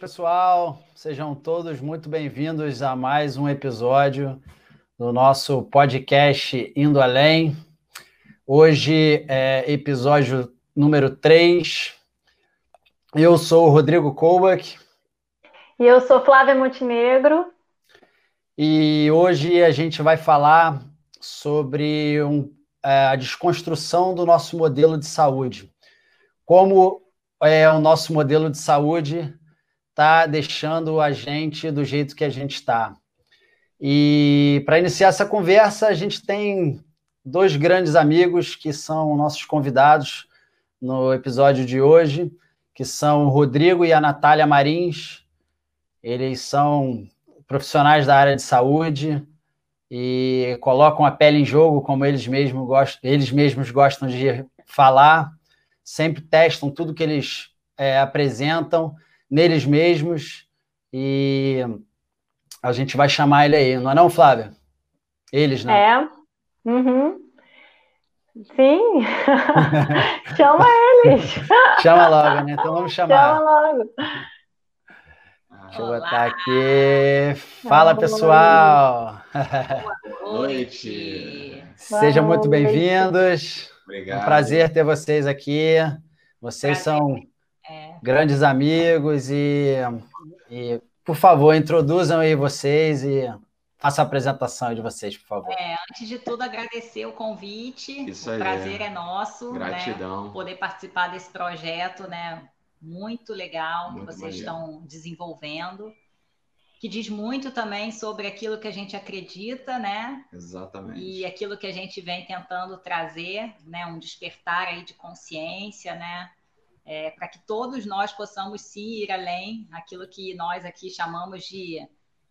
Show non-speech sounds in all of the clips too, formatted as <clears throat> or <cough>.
Pessoal. Sejam todos muito bem-vindos a mais um episódio do nosso podcast Indo Além. Hoje é episódio número 3. Eu sou o Rodrigo Koubach. E eu sou Flávia Montenegro. E hoje a gente vai falar sobre um, é, a desconstrução do nosso modelo de saúde. Como é, o nosso modelo de saúde está deixando a gente do jeito que a gente está. E para iniciar essa conversa, a gente tem dois grandes amigos que são nossos convidados no episódio de hoje, que são o Rodrigo e a Natália Marins. Eles são profissionais da área de saúde e colocam a pele em jogo, como eles mesmos gostam, eles mesmos gostam de falar, sempre testam tudo que eles é, apresentam neles mesmos e a gente vai chamar ele aí, não é não, Flávia? Eles, né? É. Uhum. Sim. <laughs> Chama eles. <laughs> Chama logo, né? Então vamos chamar. Chama logo. Deixa eu botar aqui. Fala, pessoal. Boa noite. Sejam muito bem-vindos. Obrigado. Um prazer ter vocês aqui. Vocês são grandes amigos e, e, por favor, introduzam aí vocês e façam a apresentação de vocês, por favor. é, antes de tudo, agradecer o convite. Isso o aí. prazer é nosso, né? Gratidão. Poder participar desse projeto, né? Muito legal Muito que vocês maneiro. estão desenvolvendo. Que diz muito também sobre aquilo que a gente acredita, né? Exatamente. E aquilo que a gente vem tentando trazer, né? Um despertar aí de consciência, né? É, para que todos nós possamos sim ir além, aquilo que nós aqui chamamos de,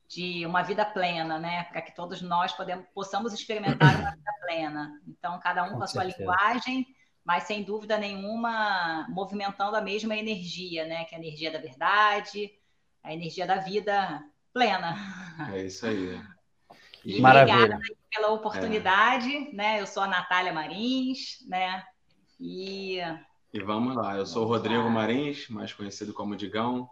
de uma vida plena, né? Para que todos nós podemos, possamos experimentar uma vida <clears throat> plena. Então, cada um Com com a sua linguagem, mas sem dúvida nenhuma movimentando a mesma energia, né? Que é a energia da verdade, a energia da vida plena. É isso aí. <laughs> E Maravilha. obrigada pela oportunidade, né? Eu sou a Natália Marins, né? E E vamos lá. Eu sou o Rodrigo. Marins, mais conhecido como Digão.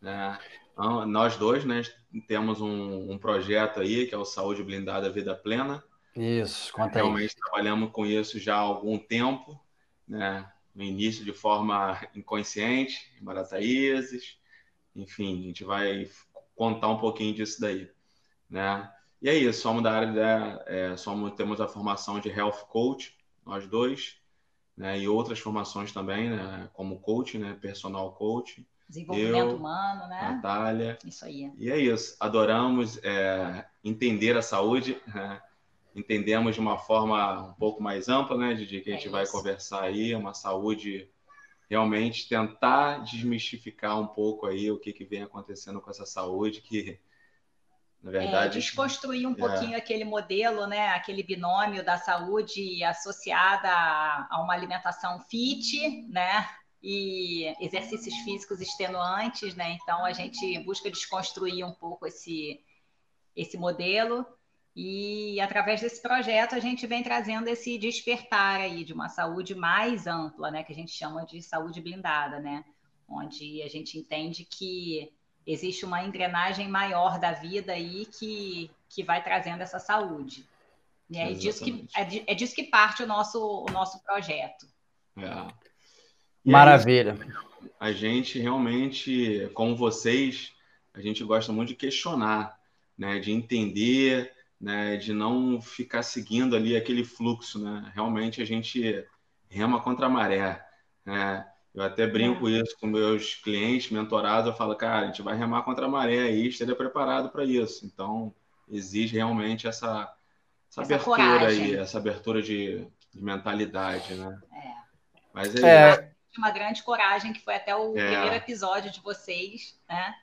né? Então, Nós dois, né, temos um, um projeto aí que é o Saúde Blindada Vida Plena. Isso, conta aí. Realmente trabalhamos com isso já há algum tempo, né? No início de forma inconsciente, em Barataízes. Enfim, a gente vai contar um pouquinho disso daí, né? E é isso, somos da área da, é, somos, temos a formação de Health Coach, nós dois, né? E outras formações também, né? Como coach, né? Personal coach, desenvolvimento Eu, humano, né? Natália. Isso aí. E é isso. Adoramos é, entender a saúde. né? Entendemos de uma forma um pouco mais ampla, né? De que a gente É vai conversar aí, uma saúde realmente tentar desmistificar um pouco aí o que, que vem acontecendo com essa saúde, que na É, verdade desconstruir um é. pouquinho aquele modelo, né? Aquele binômio da saúde associada a, a uma alimentação fit, né? E exercícios físicos extenuantes, né? Então a gente busca desconstruir um pouco esse, esse modelo. E através desse projeto a gente vem trazendo esse despertar aí de uma saúde mais ampla, né? Que a gente chama de saúde blindada, né? Onde a gente entende que existe uma engrenagem maior da vida aí que, que vai trazendo essa saúde. E é disso, que, é, é disso que parte o nosso, o nosso projeto. é Maravilha. a gente realmente, como vocês, a gente gosta muito de questionar, né? De entender, né? De não ficar seguindo ali aquele fluxo, né? Realmente a gente rema contra a maré, né? Eu até brinco isso com meus clientes, mentorados, eu falo, cara, a gente vai remar contra a maré aí, esteja preparado para isso. Então, exige realmente essa, essa, Essa abertura coragem. aí, essa abertura de, de mentalidade, né? Mas é, É, Uma grande coragem, que foi até o É. primeiro episódio de vocês, né?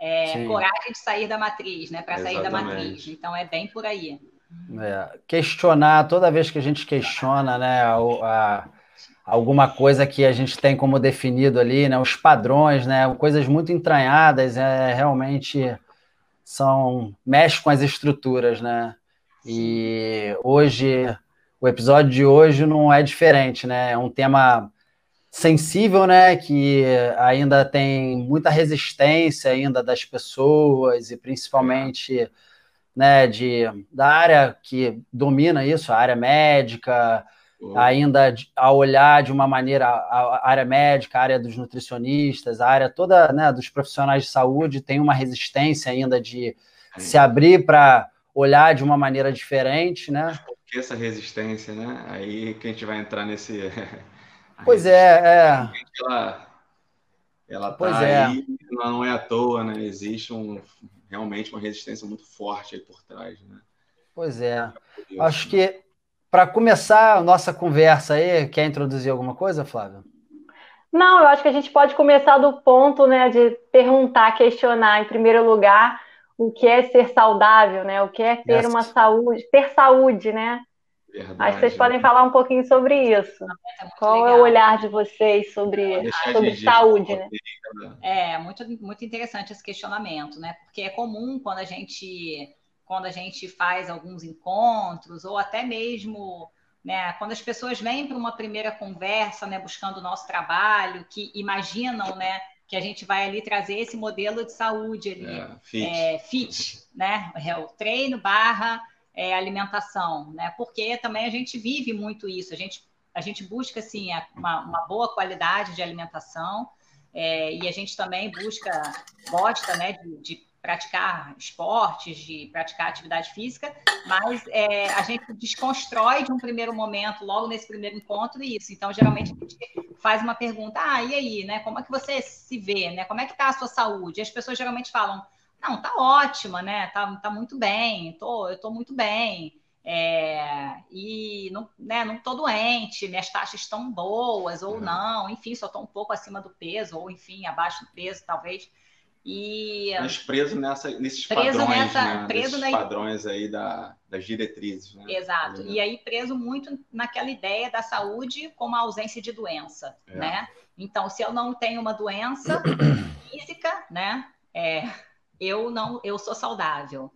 É, coragem de sair da matriz, né? Para sair da matriz. Então é bem por aí. É, questionar, toda vez que a gente questiona, né, a- a- alguma coisa que a gente tem como definido ali, né, os padrões, né, coisas muito entranhadas, é, realmente são mexe com as estruturas, né? E hoje, o episódio de hoje não é diferente, né? É um tema sensível, né? Que ainda tem muita resistência ainda das pessoas e principalmente né, de, da área que domina isso, a área médica, ainda a olhar de uma maneira a, área médica, a área dos nutricionistas, a área toda né, dos profissionais de saúde tem uma resistência ainda de se abrir para olhar de uma maneira diferente, né? Por que essa resistência, né? Aí que a gente vai entrar nesse. <laughs> pois é, é. Ela, ela pois tá é. aí, não é à toa, né? Existe um, realmente uma resistência muito forte aí por trás, né? Pois é. Acho que para começar a nossa conversa aí, quer introduzir alguma coisa, Flávio? Não, eu acho que a gente pode começar do ponto, né, de perguntar, questionar, em primeiro lugar, o que é ser saudável, né? O que é ter uma saúde, ter saúde, né? Verdade, Acho que vocês né? podem falar um pouquinho sobre isso. É Qual legal. é o olhar de vocês sobre, sobre de saúde, né? É, muito, muito interessante esse questionamento, né? Porque é comum quando a gente quando a gente faz alguns encontros, ou até mesmo né, quando as pessoas vêm para uma primeira conversa, né, buscando o nosso trabalho, que imaginam né, que a gente vai ali trazer esse modelo de saúde ali, é, fit. É, fit, né? É o treino barra é, alimentação, né? Porque também a gente vive muito isso, a gente, a gente busca assim uma, uma boa qualidade de alimentação é, e a gente também busca, gosta né, de, de praticar esportes, de praticar atividade física, mas é, a gente desconstrói de um primeiro momento, logo nesse primeiro encontro, isso. Então, geralmente, a gente faz uma pergunta, ah, e aí, né? Como é que você se vê, né? Como é que tá a sua saúde? E as pessoas geralmente falam, não, tá ótima, né? Tá, tá muito bem, tô, eu tô muito bem. É, e não, né, não tô doente, minhas taxas estão boas ou uhum. não, enfim, só estou um pouco acima do peso, ou enfim, abaixo do peso, talvez. E, Mas preso nessa, nesses preso padrões, nessa, né? preso nesses na... padrões aí da, das diretrizes. Né? Exato. E aí preso muito naquela ideia da saúde como a ausência de doença, é. né? Então, se eu não tenho uma doença <coughs> física, né? É, eu não, eu sou saudável.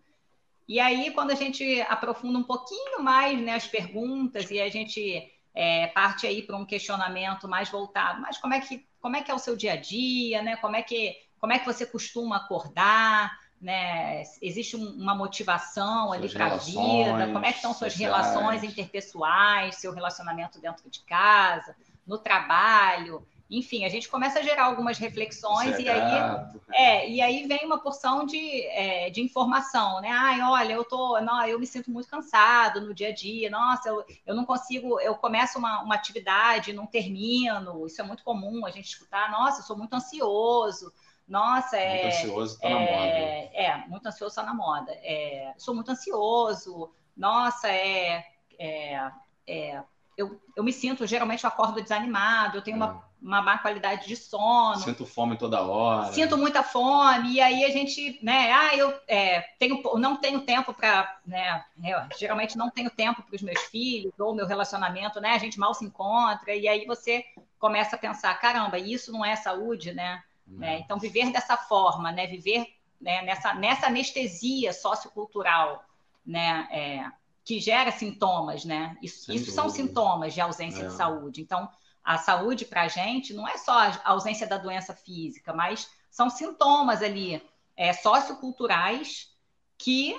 E aí, quando a gente aprofunda um pouquinho mais né, as perguntas e a gente é, parte aí para um questionamento mais voltado, mas como é que como é que é o seu dia a dia, né? Como é que como é que você costuma acordar, né? Existe uma motivação ali para a vida? Como é que estão suas sociais. relações interpessoais, seu relacionamento dentro de casa, no trabalho? Enfim, a gente começa a gerar algumas reflexões e aí, é, e aí vem uma porção de, é, de informação, né? Ai, olha, eu tô, não, eu me sinto muito cansado no dia a dia, nossa, eu, eu não consigo, eu começo uma, uma atividade, não termino, isso é muito comum a gente escutar, nossa, eu sou muito ansioso, nossa, é. Muito ansioso tá é, na moda. É, muito ansioso tá na moda. É, sou muito ansioso. Nossa, é. é, é eu, eu me sinto, geralmente eu acordo desanimado, eu tenho uma, é. uma má qualidade de sono. Sinto fome toda hora. Sinto muita fome, e aí a gente, né, ah, eu é, tenho, não tenho tempo para, né, eu, geralmente não tenho tempo para os meus filhos, ou meu relacionamento, né, a gente mal se encontra, e aí você começa a pensar, caramba, isso não é saúde, né? Né? Então, viver dessa forma, né? viver né? nessa, nessa anestesia sociocultural, né? É, que gera sintomas, né? Isso, isso são sintomas de ausência é. de saúde. Então, a saúde para a gente não é só a ausência da doença física, mas são sintomas ali é, socioculturais que,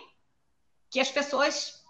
que as pessoas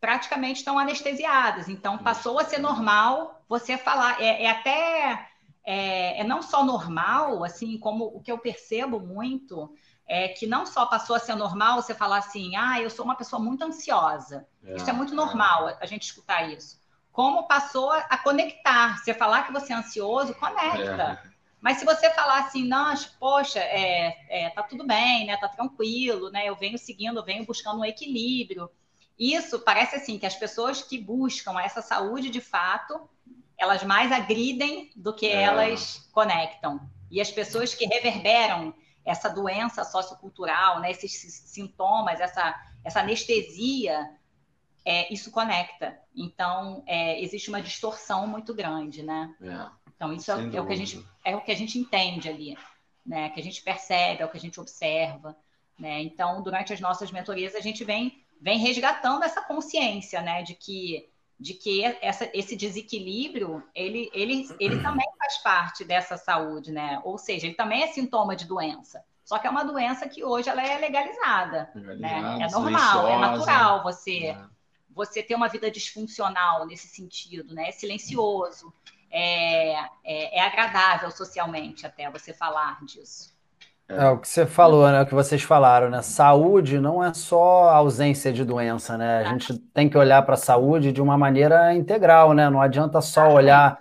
praticamente estão anestesiadas. Então, passou a ser normal você falar. É, é até é, é não só normal, assim, como o que eu percebo muito é que não só passou a ser normal você falar assim, ah, eu sou uma pessoa muito ansiosa. É, isso é muito normal a gente escutar isso. Como passou a conectar. Você falar que você é ansioso, conecta. É. Mas se você falar assim, não, poxa, é, é, tá tudo bem, né? Tá tranquilo, né? Eu venho seguindo, eu venho buscando um equilíbrio. Isso parece assim que as pessoas que buscam essa saúde de fato, elas mais agridem do que é. elas conectam. E as pessoas que reverberam essa doença sociocultural, né, esses sintomas, essa, essa anestesia, é, isso conecta. Então, é, existe uma distorção muito grande, né? É, então, isso é, é, o que a gente, é o que a gente entende ali, né? Que a gente percebe, é o que a gente observa. Né? Então, durante as nossas mentorias, a gente vem, vem resgatando essa consciência, né? De que de que essa, esse desequilíbrio ele, ele, ele também faz parte dessa saúde, né? Ou seja, ele também é sintoma de doença. Só que é uma doença que hoje ela é legalizada, né? É normal, é natural você é. você ter uma vida disfuncional nesse sentido, né? É silencioso, é, é, é agradável socialmente até você falar disso. É o que você falou, né? O que vocês falaram, né? Saúde não é só ausência de doença, né? A gente tem que olhar para a saúde de uma maneira integral, né? Não adianta só olhar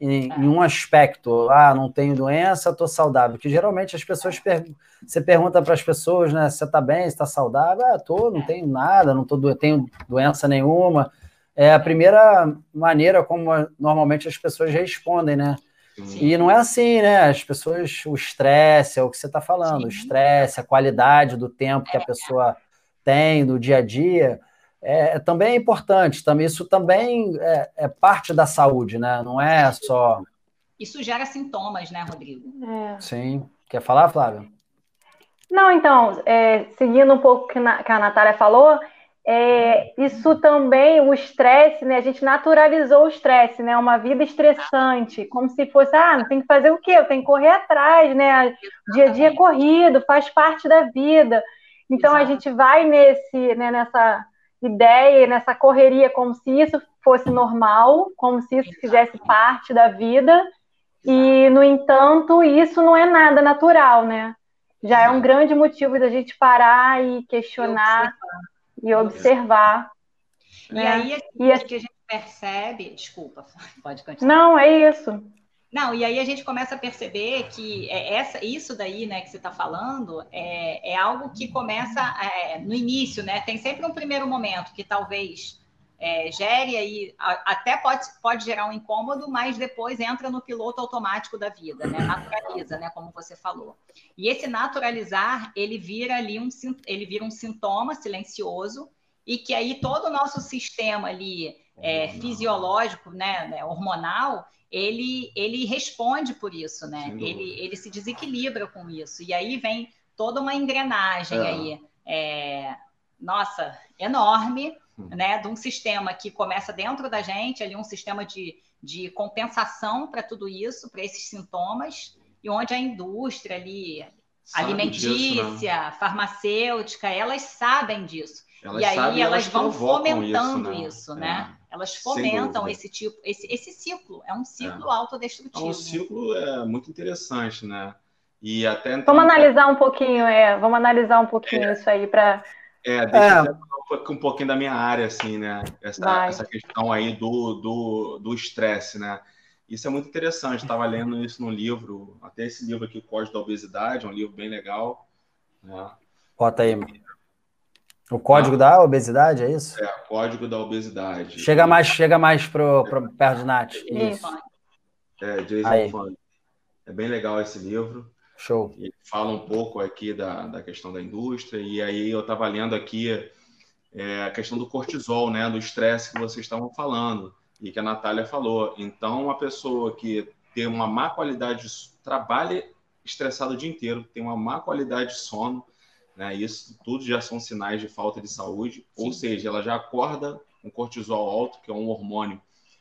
em, em um aspecto. Ah, não tenho doença, estou saudável. Que geralmente as pessoas per... você pergunta para as pessoas, né? Você está bem, está saudável? Ah, tô, não tenho nada, não tô do... tenho doença nenhuma. É a primeira maneira como normalmente as pessoas respondem, né? E não é assim, né? As pessoas, o estresse, é o que você está falando, Sim. o estresse, a qualidade do tempo que a pessoa tem no dia a dia, é, é também é importante. Também, isso também é, é, parte da saúde, né? Não é só. Isso gera sintomas, né, Rodrigo? É. Sim. Quer falar, Flávio? Não, então, é, seguindo um pouco o que, que a Natália falou, é, isso também, o estresse, né? A gente naturalizou o estresse, né? Uma vida estressante, como se fosse, ah, tem que fazer o quê? Eu tenho que correr atrás, né? Dia a dia é corrido, faz parte da vida. Então Exato. a gente vai nesse, né, nessa ideia, nessa correria, como se isso fosse normal, como se isso fizesse parte da vida. E, no entanto, isso não é nada natural, né? Já é um grande motivo da gente parar e questionar e observar. E né? aí e a... que a gente percebe, desculpa, <laughs> pode continuar. Não, é isso. Não, e aí a gente começa a perceber que é essa, isso daí, né, que você está falando, é, é algo que começa é, no início, né? Tem sempre um primeiro momento que talvez é, gere aí, até pode, pode gerar um incômodo, mas depois entra no piloto automático da vida, né? Naturaliza, né? Como você falou. E esse naturalizar, ele vira ali um, ele vira um sintoma silencioso e que aí todo o nosso sistema ali é, fisiológico, né, né, hormonal, ele, ele responde por isso, né? Ele, ele se desequilibra com isso. E aí vem toda uma engrenagem é. aí, é, nossa, enorme, né, de um sistema que começa dentro da gente, ali um sistema de, de compensação para tudo isso, para esses sintomas, e onde a indústria ali, Sabe alimentícia, disso, né? farmacêutica, elas sabem disso. Elas e aí sabem, elas, elas vão fomentando isso, né? Isso, né? É. Elas fomentam esse tipo, esse, esse ciclo, é um ciclo é. autodestrutivo. É um ciclo é, muito interessante, né? E até vamos analisar um pouquinho, é, vamos analisar um pouquinho é. isso aí para é, deixa é. eu um pouquinho da minha área, assim, né? Essa, essa questão aí do estresse, do, do né? Isso é muito interessante, estava lendo isso no livro, até esse livro aqui, o Código da Obesidade, é um livro bem legal. Né? Bota aí. O Código ah, da Obesidade, é isso? É, Código da Obesidade. Chega mais, chega mais pro, pro perto de Nath. Isso. É, Jason Fund. É bem legal esse livro. Show. E fala um pouco aqui da, da questão da indústria, e aí eu estava lendo aqui é, a questão do cortisol, né, do estresse que vocês estavam falando, e que a Natália falou. Então, uma pessoa que tem uma má qualidade, trabalha estressado o dia inteiro, tem uma má qualidade de sono, né, isso tudo já são sinais de falta de saúde, Sim. ou seja, ela já acorda com cortisol alto, que é um hormônio,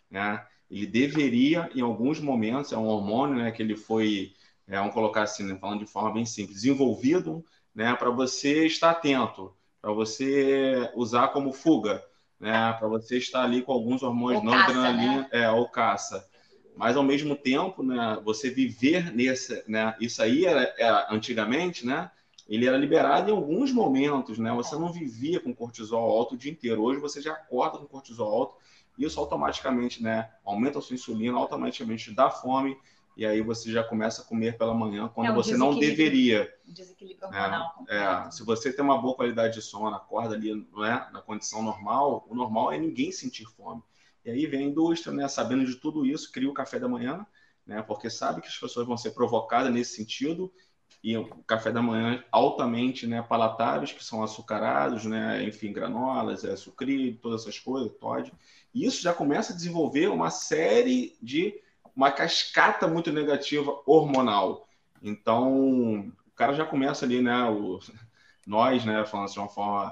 né, ele deveria, em alguns momentos, é um hormônio, né, que ele foi é, vamos colocar assim, né, falando de forma bem simples, desenvolvido né, para você estar atento, para você usar como fuga, né, para você estar ali com alguns hormônios não adrenalina, né? é, ou caça. Mas ao mesmo tempo, né, você viver nesse, né, isso aí era, era, antigamente, né, ele era liberado em alguns momentos, né, você não vivia com cortisol alto o dia inteiro. Hoje você já acorda com cortisol alto, isso automaticamente, né, aumenta a sua insulina, automaticamente dá fome e aí você já começa a comer pela manhã quando é você não deveria. desequilíbrio hormonal. É, é, se você tem uma boa qualidade de sono, acorda ali não é, na condição normal, o normal é ninguém sentir fome. E aí vem a indústria, né, sabendo de tudo isso, cria o café da manhã, né, porque sabe que as pessoas vão ser provocadas nesse sentido, e o café da manhã altamente né, palatáveis, que são açucarados, né, enfim, granolas, é, sucrilho, todas essas coisas, Todd. E isso já começa a desenvolver uma série de uma cascata muito negativa hormonal. Então, o cara já começa ali, né? O, <laughs> nós, né, falando de uma forma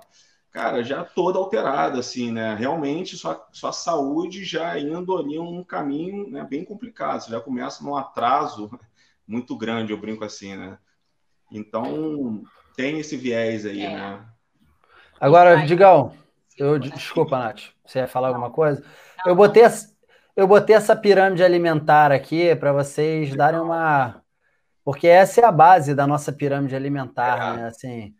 cara, já toda alterada, assim, né? Realmente, sua, sua saúde já indo ali um caminho né, bem complicado. Você já começa num atraso <laughs> muito grande, eu brinco assim, né? Então, tem esse viés aí, é. né? Agora, Digão, eu, desculpa, Nath, você ia falar alguma coisa? Eu botei, eu botei essa pirâmide alimentar aqui para vocês darem uma. Porque essa é a base da nossa pirâmide alimentar, é. né? Assim,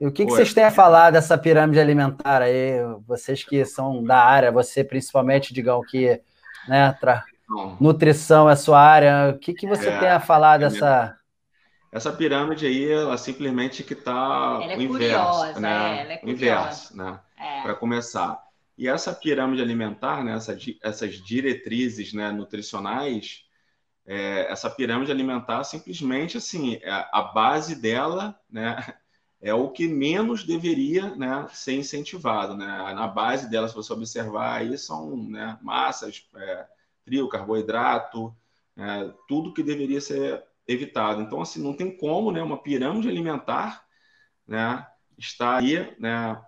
e o que, que vocês têm a falar dessa pirâmide alimentar aí? Vocês que são da área, você principalmente, Digão, que né, tra... nutrição é sua área, o que, que você é, tem a falar é dessa. Essa pirâmide aí, ela simplesmente que está é o inverso, né? É, é o inverso, né? É. Para começar. E essa pirâmide alimentar, né, essa, essas diretrizes né, nutricionais, é, essa pirâmide alimentar simplesmente assim, é, a base dela né, é o que menos deveria né, ser incentivado. Né? Na base dela, se você observar, aí são né, massas, é, trio, carboidrato, é, tudo que deveria ser evitado. Então, assim, não tem como né, uma pirâmide alimentar né, estar aí né,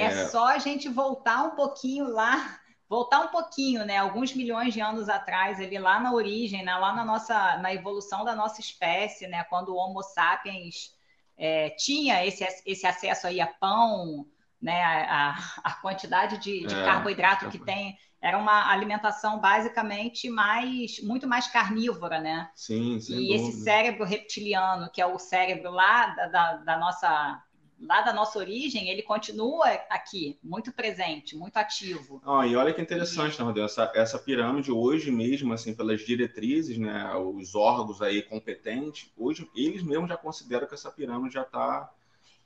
é, é só a gente voltar um pouquinho lá, voltar um pouquinho, né? Alguns milhões de anos atrás, ali lá na origem, né? lá na nossa, na evolução da nossa espécie, né? Quando o Homo sapiens é, tinha esse, esse acesso aí a pão, né? A, a quantidade de, de é, carboidrato que tem era uma alimentação basicamente mais muito mais carnívora, né? Sim, sim. E dúvida. esse cérebro reptiliano, que é o cérebro lá da, da, da nossa lá da nossa origem, ele continua aqui, muito presente, muito ativo. Ah, e olha que interessante, né, Rodrigo? Essa, essa pirâmide hoje mesmo, assim, pelas diretrizes, né, os órgãos aí competentes, hoje eles mesmos já consideram que essa pirâmide já está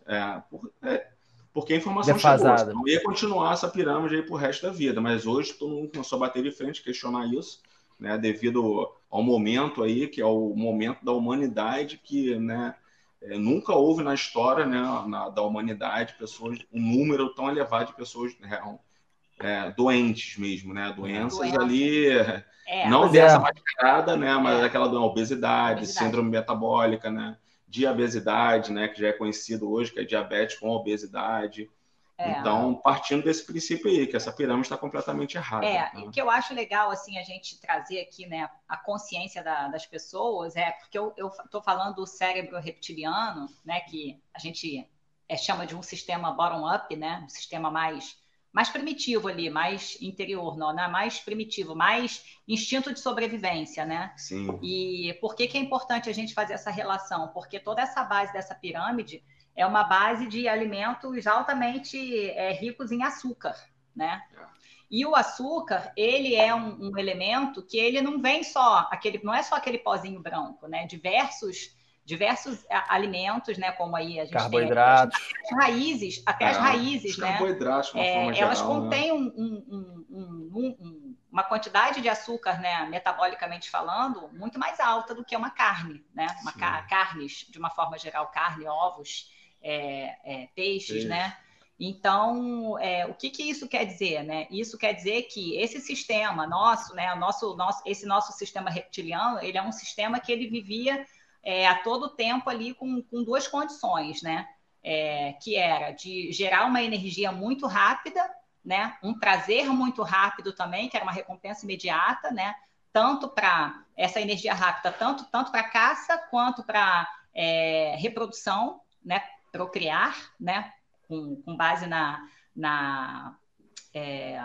é, por, é, porque a informação Defasada. chegou. Não ia continuar essa pirâmide aí pro resto da vida, mas hoje todo mundo começou a bater de frente, questionar isso, né, devido ao momento aí, que é o momento da humanidade que, né, é, nunca houve na história né, na, da humanidade pessoas um número tão elevado de pessoas né, é, doentes mesmo, né? Doenças Doença. ali, é, não dessa é. mascarada, né? Mas é. aquela da obesidade, obesidade, síndrome metabólica, né? Diabesidade, né? Que já é conhecido hoje, que é diabetes com obesidade. É. Então, partindo desse princípio aí, que essa pirâmide está completamente errada. É, né? o que eu acho legal, assim, a gente trazer aqui, né, a consciência da, das pessoas, é porque eu estou falando do cérebro reptiliano, né, que a gente é, chama de um sistema bottom-up, né, um sistema mais mais primitivo ali, mais interior, não, né? mais primitivo, mais instinto de sobrevivência, né? Sim. E por que, que é importante a gente fazer essa relação? Porque toda essa base dessa pirâmide é uma base de alimentos altamente é, ricos em açúcar, né? E o açúcar, ele é um, um, elemento que ele não vem só aquele, não é só aquele pozinho branco, né? Diversos diversos alimentos, né? Como aí a gente carboidratos, tem, as raízes, até é, as raízes, né? Carboidratos, é, elas geral, né? contêm né? um, um, uma quantidade de açúcar, né? Metabolicamente falando, muito mais alta do que uma carne, né? Uma ca carnes, de uma forma geral, carne, ovos é, é, peixes, né? Então, é, o que, que isso quer dizer, né? Isso quer dizer que esse sistema nosso, né, o nosso, nosso, esse nosso sistema reptiliano, ele é um sistema que ele vivia é, a todo tempo ali com, com duas condições, né? É, que era de gerar uma energia muito rápida, né? Um prazer muito rápido também, que era uma recompensa imediata, né? Tanto para essa energia rápida, tanto tanto para caça quanto para é, reprodução, né? Procriar, né? Com, com base na, na, é,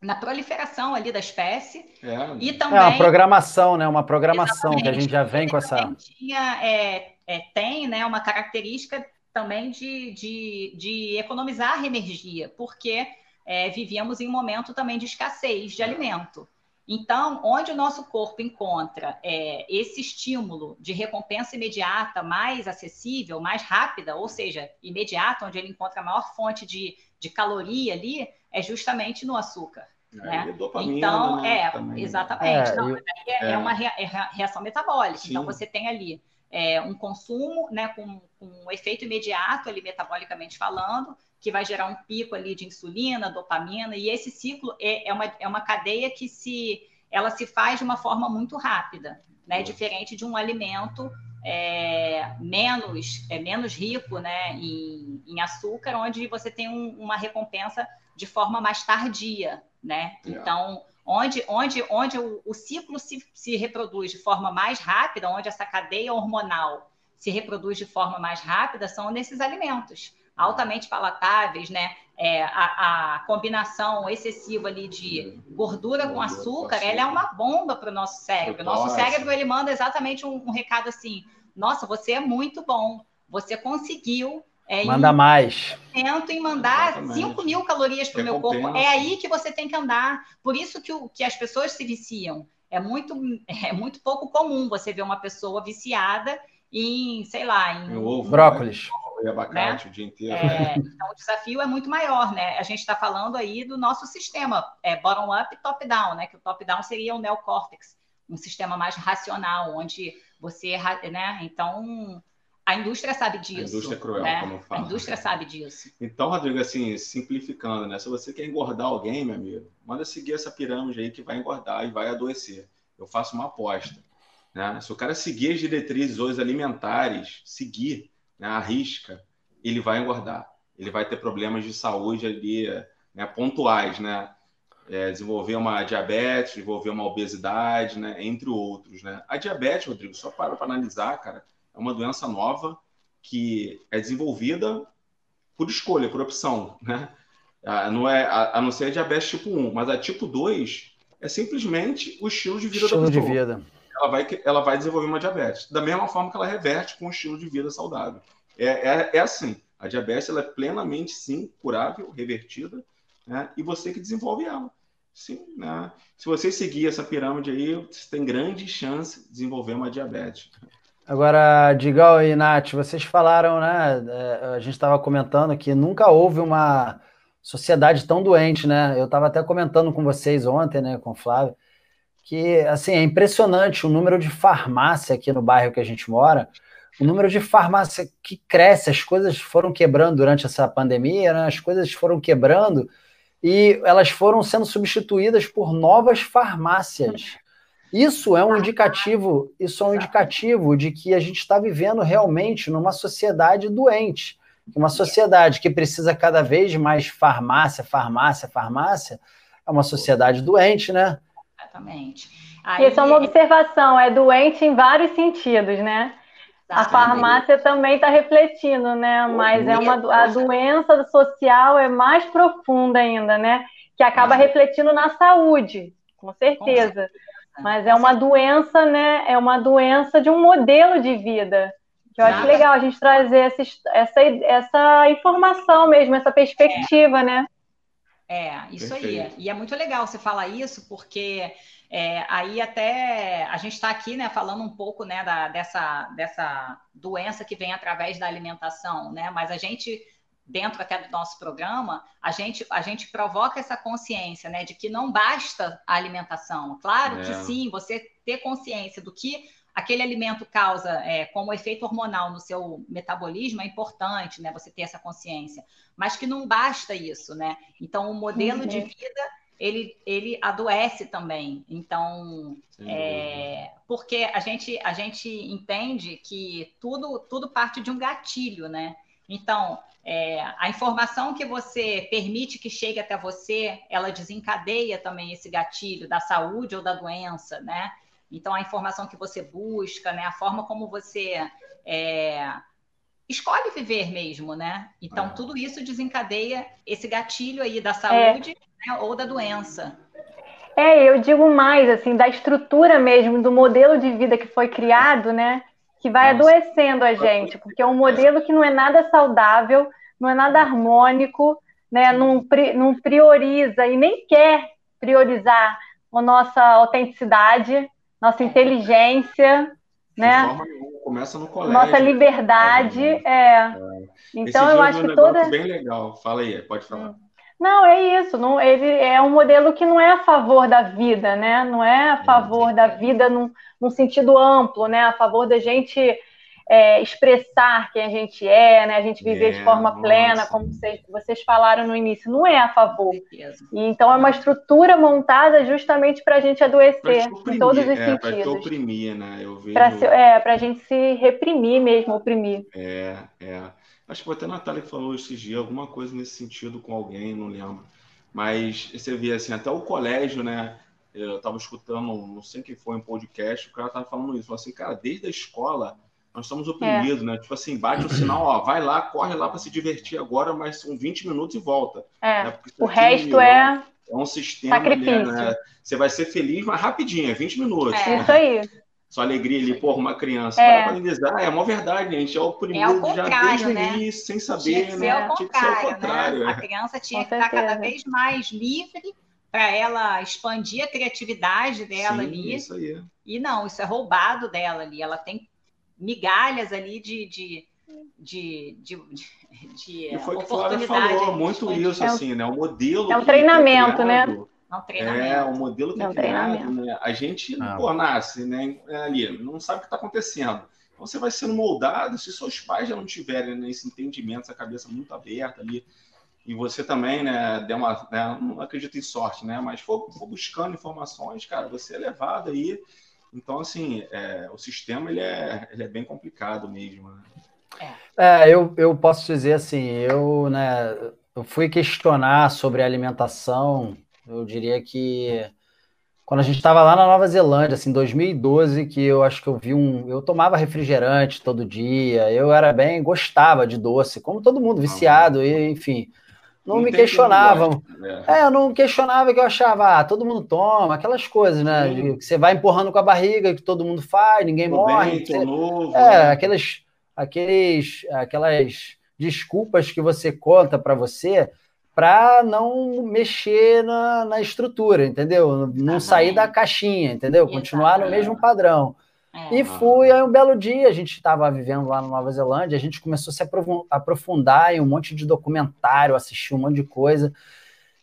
na proliferação ali da espécie. É. E também. É uma programação, né? Uma programação que a gente já vem com essa. Tinha, é, é, tem né, uma característica também de, de, de economizar energia, porque é, vivíamos em um momento também de escassez de alimento. Então, onde o nosso corpo encontra é, esse estímulo de recompensa imediata mais acessível, mais rápida, ou seja, imediata, onde ele encontra a maior fonte de, de caloria ali, é justamente no açúcar. É, né? então, né, é, também. exatamente. É, Não, eu, é, é, uma é reação metabólica. Então, Sim. Então, você tem ali é, um consumo né, com, com um efeito imediato, ali, metabolicamente falando, que vai gerar um pico ali de insulina, dopamina, e esse ciclo é, é, uma, é uma cadeia que se ela se faz de uma forma muito rápida. né? Diferente de um alimento é, menos, é, menos rico né, em, em açúcar, onde você tem um, uma recompensa de forma mais tardia, né? Então, onde, onde, onde o, o ciclo se, se reproduz de forma mais rápida, onde essa cadeia hormonal se reproduz de forma mais rápida, são nesses alimentos altamente palatáveis, né? É, a, a, combinação excessiva ali de gordura com açúcar, ela é uma bomba para o nosso cérebro. Nosso cérebro ele manda exatamente um, um, recado assim: nossa, você é muito bom, você conseguiu. É, Manda mais. Em mandar Exatamente. 5 mil calorias para o meu corpo. É aí que você tem que andar. Por isso que, o, que as pessoas se viciam. É muito, <laughs> é muito pouco comum você ver uma pessoa viciada em, sei lá, em, ovo, brócolis. Né? E abacate né? o dia inteiro. É, então, o desafio é muito maior, né? A gente está falando aí do nosso sistema é, bottom-up e top-down, né? Que o top-down seria o neocórtex, um sistema mais racional, onde você, né? Então, a indústria sabe disso. A indústria é cruel, né? como fala. A indústria sabe disso. Então, Rodrigo, assim, simplificando, né? Se você quer engordar alguém, meu amigo, manda seguir essa pirâmide aí que vai engordar e vai adoecer. Eu faço uma aposta. Né? Se o cara seguir as diretrizes hoje alimentares, seguir né, a risca, ele vai engordar. Ele vai ter problemas de saúde ali, né, pontuais, né? É, desenvolver uma diabetes, desenvolver uma obesidade, né? Entre outros, né? A diabetes, Rodrigo, só para para analisar, cara, é uma doença nova que é desenvolvida por escolha, por opção, né? Não é, a, não ser a diabetes tipo 1, mas a tipo 2 é simplesmente o estilo de vida estilo da pessoa. de vida ela vai, ela vai desenvolver uma diabetes. Da mesma forma que ela reverte com um estilo de vida saudável. É, é, é assim. A diabetes ela é plenamente, sim, curável, revertida, né? e você que desenvolve ela. Sim, né? Se você seguir essa pirâmide aí, você tem grande chance de desenvolver uma diabetes. Agora, Digal e Nath, vocês falaram, né? É, a gente estava comentando que nunca houve uma sociedade tão doente, né? Eu estava até comentando com vocês ontem, né, com o Flávio, que assim é impressionante o número de farmácia aqui no bairro que a gente mora, o número de farmácia que cresce, as coisas foram quebrando durante essa pandemia, né? as coisas foram quebrando e elas foram sendo substituídas por novas farmácias. Isso é um indicativo, isso é um indicativo de que a gente está vivendo realmente numa sociedade doente, uma sociedade que precisa cada vez mais farmácia, farmácia, farmácia, é uma sociedade doente, né? Exatamente. Aí... Isso é uma observação, é doente em vários sentidos, né? A farmácia também está refletindo, né? Mas é uma a doença social é mais profunda ainda, né? Que acaba refletindo na saúde, com certeza. Mas é uma doença, né? É uma doença de um modelo de vida. Que eu acho legal a gente trazer essa, essa, essa informação mesmo, essa perspectiva, né? É, isso Perfeito. aí. E é muito legal você falar isso, porque é, aí até a gente está aqui, né, falando um pouco, né, da, dessa, dessa doença que vem através da alimentação, né? Mas a gente dentro até do nosso programa, a gente, a gente provoca essa consciência, né, de que não basta a alimentação. Claro é. que sim, você ter consciência do que aquele alimento causa é, como efeito hormonal no seu metabolismo é importante, né? Você ter essa consciência, mas que não basta isso, né? Então, o modelo uhum. de vida ele, ele adoece também. Então, é, porque a gente, a gente entende que tudo, tudo parte de um gatilho, né? Então, é, a informação que você permite que chegue até você, ela desencadeia também esse gatilho da saúde ou da doença, né? Então, a informação que você busca, né? A forma como você é, escolhe viver mesmo, né? Então, é. tudo isso desencadeia esse gatilho aí da saúde é. né? ou da doença. É, eu digo mais, assim, da estrutura mesmo, do modelo de vida que foi criado, né? Que vai Nossa. adoecendo a gente, porque é um modelo que não é nada saudável, não é nada harmônico, né? Não, não prioriza e nem quer priorizar a nossa autenticidade, nossa inteligência, né? Começa no colégio. Nossa liberdade, é. é. Então eu acho que toda bem legal. Fala aí, pode falar. Não, é isso. Não, ele é um modelo que não é a favor da vida, né? Não é a favor da vida num, num sentido amplo, né? A favor da gente é, expressar quem a gente é, né? A gente viver é, de forma nossa. plena, como vocês, vocês falaram no início, não é a favor. E, então é uma estrutura montada justamente para a gente adoecer oprimir, em todos os é, sentidos. Para oprimir, né? Eu vejo... Pra é, para a gente se reprimir mesmo, oprimir. É, é. Acho que foi até a Natália que falou esses dias alguma coisa nesse sentido com alguém, não lembro. Mas você vê assim, até o colégio, né? Eu estava escutando, não sei quem foi, um podcast, o cara estava falando isso, falou assim, cara, desde a escola nós estamos oprimidos, é. né? Tipo assim, bate o sinal, ó, vai lá, corre lá para se divertir agora, mas são 20 minutos e volta. É. Né? O resto é. É um sistema. Sacrifício. né? Você vai ser feliz, mas rapidinho, é 20 minutos. É. Né? Isso aí. Sua alegria ali, porra, uma criança. É. Para analisar, é uma verdade, gente. É o primeiro é já desde o né? início, sem saber, tinha né? Tinha que ser o contrário. Né? A criança tinha Com que certeza. estar cada vez mais livre para ela expandir a criatividade dela Sim, ali. Isso aí. E não, isso é roubado dela ali. Ela tem migalhas ali de, de, de, de, de e foi que Flávia falou muito isso, é assim, né? O modelo. É um treinamento, né? É um treinamento. É, o modelo que é, é criado, né? A gente ah. pô, nasce, né? Ali, não sabe o que está acontecendo. Então você vai sendo moldado, se seus pais já não tiverem né, esse entendimento, essa cabeça muito aberta ali, e você também, né, der uma, né, não acredito em sorte, né, mas for, for buscando informações, cara, você é levado aí então, assim, é, o sistema ele é, ele é bem complicado mesmo. Né? É, eu, eu posso dizer assim, eu, né, eu fui questionar sobre alimentação, eu diria que quando a gente estava lá na Nova Zelândia, assim, 2012, que eu acho que eu vi um. Eu tomava refrigerante todo dia, eu era bem, gostava de doce, como todo mundo, viciado, e, enfim não, não me questionavam. É. é, eu não questionava que eu achava, ah, todo mundo toma, aquelas coisas, né? Que você vai empurrando com a barriga, que todo mundo faz, ninguém tô morre. Bem, você... novo, é, né? aqueles, aqueles, aquelas desculpas que você conta para você para não mexer na, na estrutura, entendeu? Não sair da caixinha, entendeu? Continuar no mesmo padrão. É. E fui, aí um belo dia, a gente estava vivendo lá na Nova Zelândia, a gente começou a se aprofundar em um monte de documentário, assistir um monte de coisa.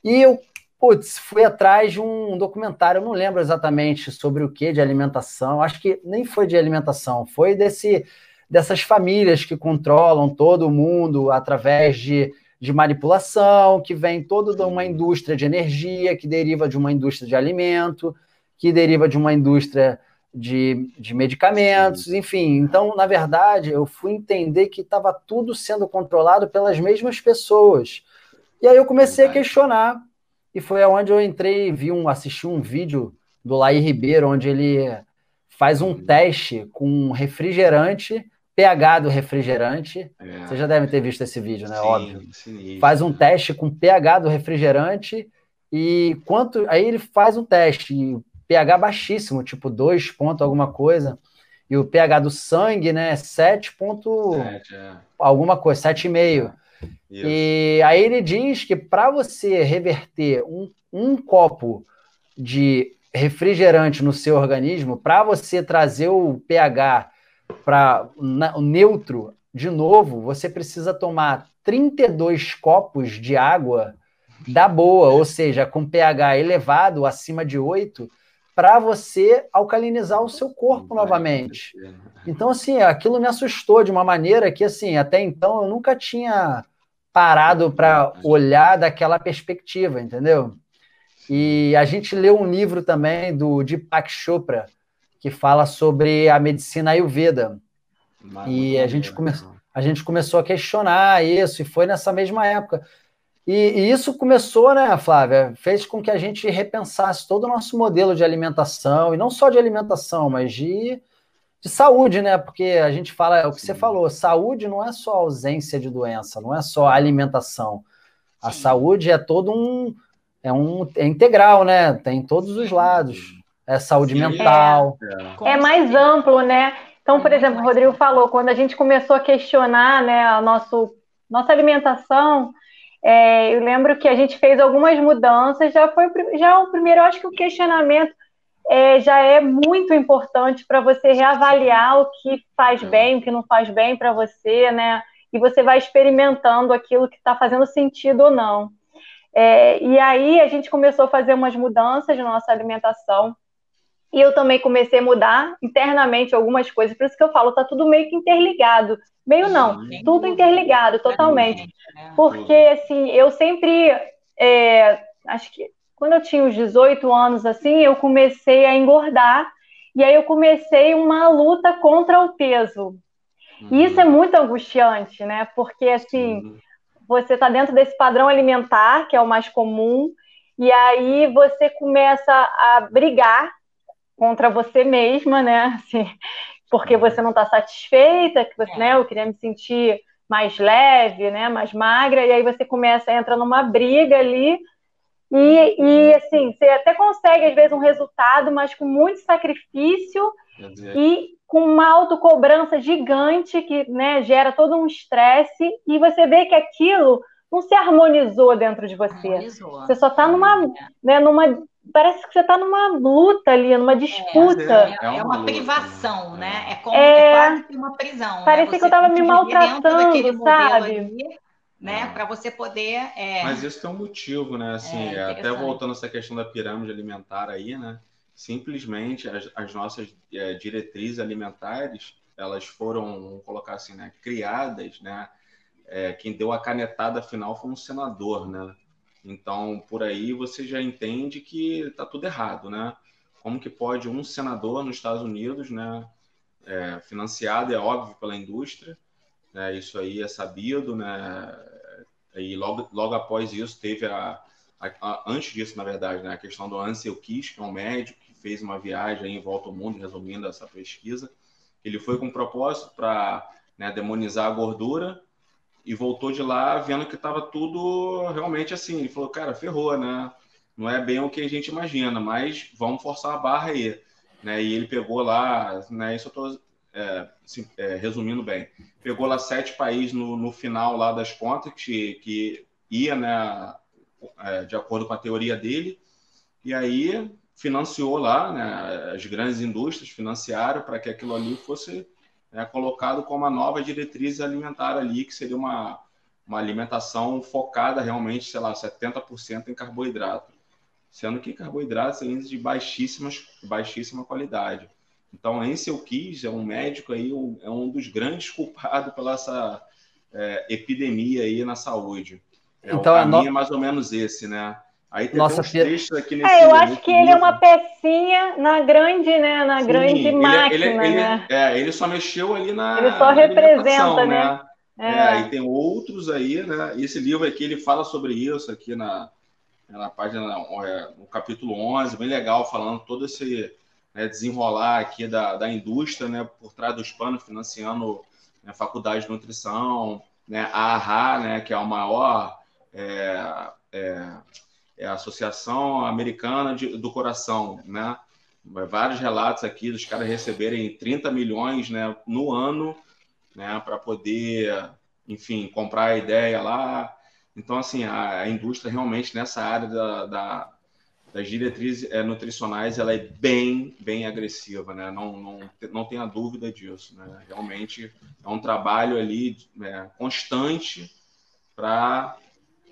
E eu, putz, fui atrás de um documentário, não lembro exatamente sobre o que de alimentação, acho que nem foi de alimentação, foi desse dessas famílias que controlam todo o mundo através de, de manipulação, que vem toda de uma indústria de energia, que deriva de uma indústria de alimento, que deriva de uma indústria de, de medicamentos, enfim. Então, na verdade, eu fui entender que estava tudo sendo controlado pelas mesmas pessoas. E aí eu comecei a questionar, e foi aonde eu entrei, vi um, assisti um vídeo do Laí Ribeiro, onde ele faz um teste com refrigerante, pH do refrigerante. É. Você já deve ter visto esse vídeo, né? Sim, Óbvio. Sim. Faz um teste com pH do refrigerante e quanto. Aí ele faz um teste, pH baixíssimo, tipo 2 ponto alguma coisa. E o pH do sangue, né, 7 ponto 7, é. alguma coisa, 7,5. E aí ele diz que para você reverter um, um copo de refrigerante no seu organismo, para você trazer o pH para o neutro de novo, você precisa tomar 32 copos de água da boa, ou seja, com pH elevado, acima de 8, para você alcalinizar o seu corpo novamente. Então, assim, aquilo me assustou de uma maneira que, assim, até então eu nunca tinha parado para olhar daquela perspectiva, entendeu? E a gente leu um livro também do Deepak Chopra, que fala sobre a medicina ayurveda. E a gente, come... a gente começou a questionar isso, e foi nessa mesma época. E, e, isso começou, né, Flávia? Fez com que a gente repensasse todo o nosso modelo de alimentação, e não só de alimentação, mas de, de saúde, né? Porque a gente fala, é o que Sim. você falou, saúde não é só ausência de doença, não é só alimentação. A Sim. saúde é todo um. É, um, é integral, né? Tem todos os lados. É saúde Sim, mental. É, é mais amplo, né? Então, por exemplo, o Rodrigo falou, quando a gente começou a questionar né, a nosso, nossa alimentação, é, eu lembro que a gente fez algumas mudanças, já foi já o primeiro, eu acho que o questionamento é, já é muito importante para você reavaliar o que faz bem, o que não faz bem para você, né? E você vai experimentando aquilo que está fazendo sentido ou não. É, e aí a gente começou a fazer umas mudanças na nossa alimentação. E eu também comecei a mudar internamente algumas coisas, por isso que eu falo, tá tudo meio que interligado. Meio não, Sim, tudo interligado, totalmente. Né? Porque, assim, eu sempre, é, acho que quando eu tinha uns 18 anos, assim, eu comecei a engordar, e aí eu comecei uma luta contra o peso. E isso é uhum. muito angustiante, né? Porque, assim, você está dentro desse padrão alimentar, que é o mais comum, e aí você começa a brigar contra você mesma, né? Assim, porque você não está satisfeita, que você, é. né? Eu queria me sentir mais leve, né? Mais magra, e aí você começa a entrar numa briga ali. E, e assim, você até consegue, às vezes, um resultado, mas com muito sacrifício e com uma autocobrança gigante que né, gera todo um estresse, e você vê que aquilo não se harmonizou dentro de você. Harmonizou. Você só está numa, é. né, numa parece que você está numa luta ali, numa disputa. É, é, é uma, uma privação, né? É como é, quase que uma prisão. Né? Parecia né? que eu estava me maltratando, sabe? Ali, né? É. Para você poder. É... Mas isso tem um motivo, né? Assim, é, até voltando essa questão da pirâmide alimentar aí, né? Simplesmente as, as nossas é, diretrizes alimentares elas foram, vamos colocar assim, né? Criadas, né? É, quem deu a canetada final foi um senador, né? Então, por aí você já entende que está tudo errado, né? Como que pode um senador nos Estados Unidos, né, é, financiado, é óbvio, pela indústria, né, isso aí é sabido, né? E logo, logo após isso teve a, a, a antes disso, na verdade, né, a questão do Ansel Kish, que é um médico que fez uma viagem em volta ao mundo, resumindo essa pesquisa. Ele foi com propósito para né, demonizar a gordura e voltou de lá vendo que estava tudo realmente assim. Ele falou, cara, ferrou, né? Não é bem o que a gente imagina, mas vamos forçar a barra aí. Né? E ele pegou lá, né? Isso eu estou é, assim, é, resumindo bem. Pegou lá sete países no, no final lá das contas que, que ia, né? É, de acordo com a teoria dele. E aí financiou lá, né? As grandes indústrias financiaram para que aquilo ali fosse é colocado como a nova diretriz alimentar ali, que seria uma, uma alimentação focada realmente, sei lá, 70% em carboidrato. Sendo que carboidratos são de baixíssimas, baixíssima qualidade. Então, Ansel Keys é um médico aí, um, é um dos grandes culpados pela essa é, epidemia aí na saúde. É, então, o caminho no... é mais ou menos esse, né? Aí tem Nossa, uns trechos aqui nesse É, eu acho que ele é uma pecinha na grande, né? Na Sim, grande ele, máquina, ele, ele, né? É, ele só mexeu ali na. Ele só representa, né? né? É. é, e tem outros aí, né? E esse livro aqui, ele fala sobre isso aqui na, na página, é, no capítulo 11, bem legal, falando todo esse né, desenrolar aqui da, da indústria, né? Por trás dos panos, financiando né, faculdade de nutrição, né? A AHA, né? Que é o maior... É, é, a Associação Americana de, do Coração, né? Vários relatos aqui dos caras receberem 30 milhões né, no ano né, para poder, enfim, comprar a ideia lá. Então, assim, a, a indústria realmente nessa área da, da, das diretrizes é, nutricionais ela é bem, bem agressiva, né? Não, não, não tenha dúvida disso, né? Realmente é um trabalho ali é, constante para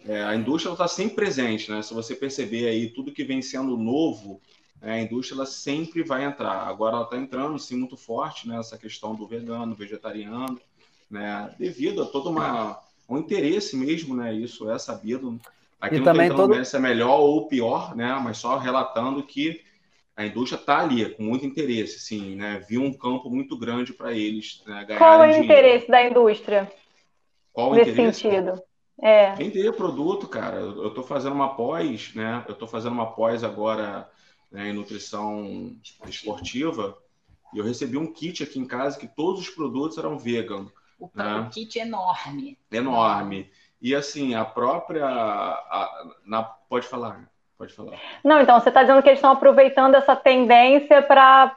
é, a indústria está sempre presente, né? Se você perceber aí tudo que vem sendo novo, né, a indústria ela sempre vai entrar. Agora ela está entrando sim muito forte nessa né, questão do vegano, vegetariano, né? Devido a todo uma, um interesse mesmo, né? Isso é sabido. Aqui e não também tem todo... se é melhor ou pior, né? Mas só relatando que a indústria está ali com muito interesse, sim, né? Viu um campo muito grande para eles né, Qual é o dinheiro. interesse da indústria? Qual o nesse interesse? sentido? É. Vender produto, cara. Eu estou fazendo uma pós, né? Eu estou fazendo uma pós agora né, em nutrição esportiva e eu recebi um kit aqui em casa que todos os produtos eram vegan. O, né? kit é enorme. Enorme. E assim, a própria. A, na, pode falar. Pode falar. Não, então você está dizendo que eles estão aproveitando essa tendência para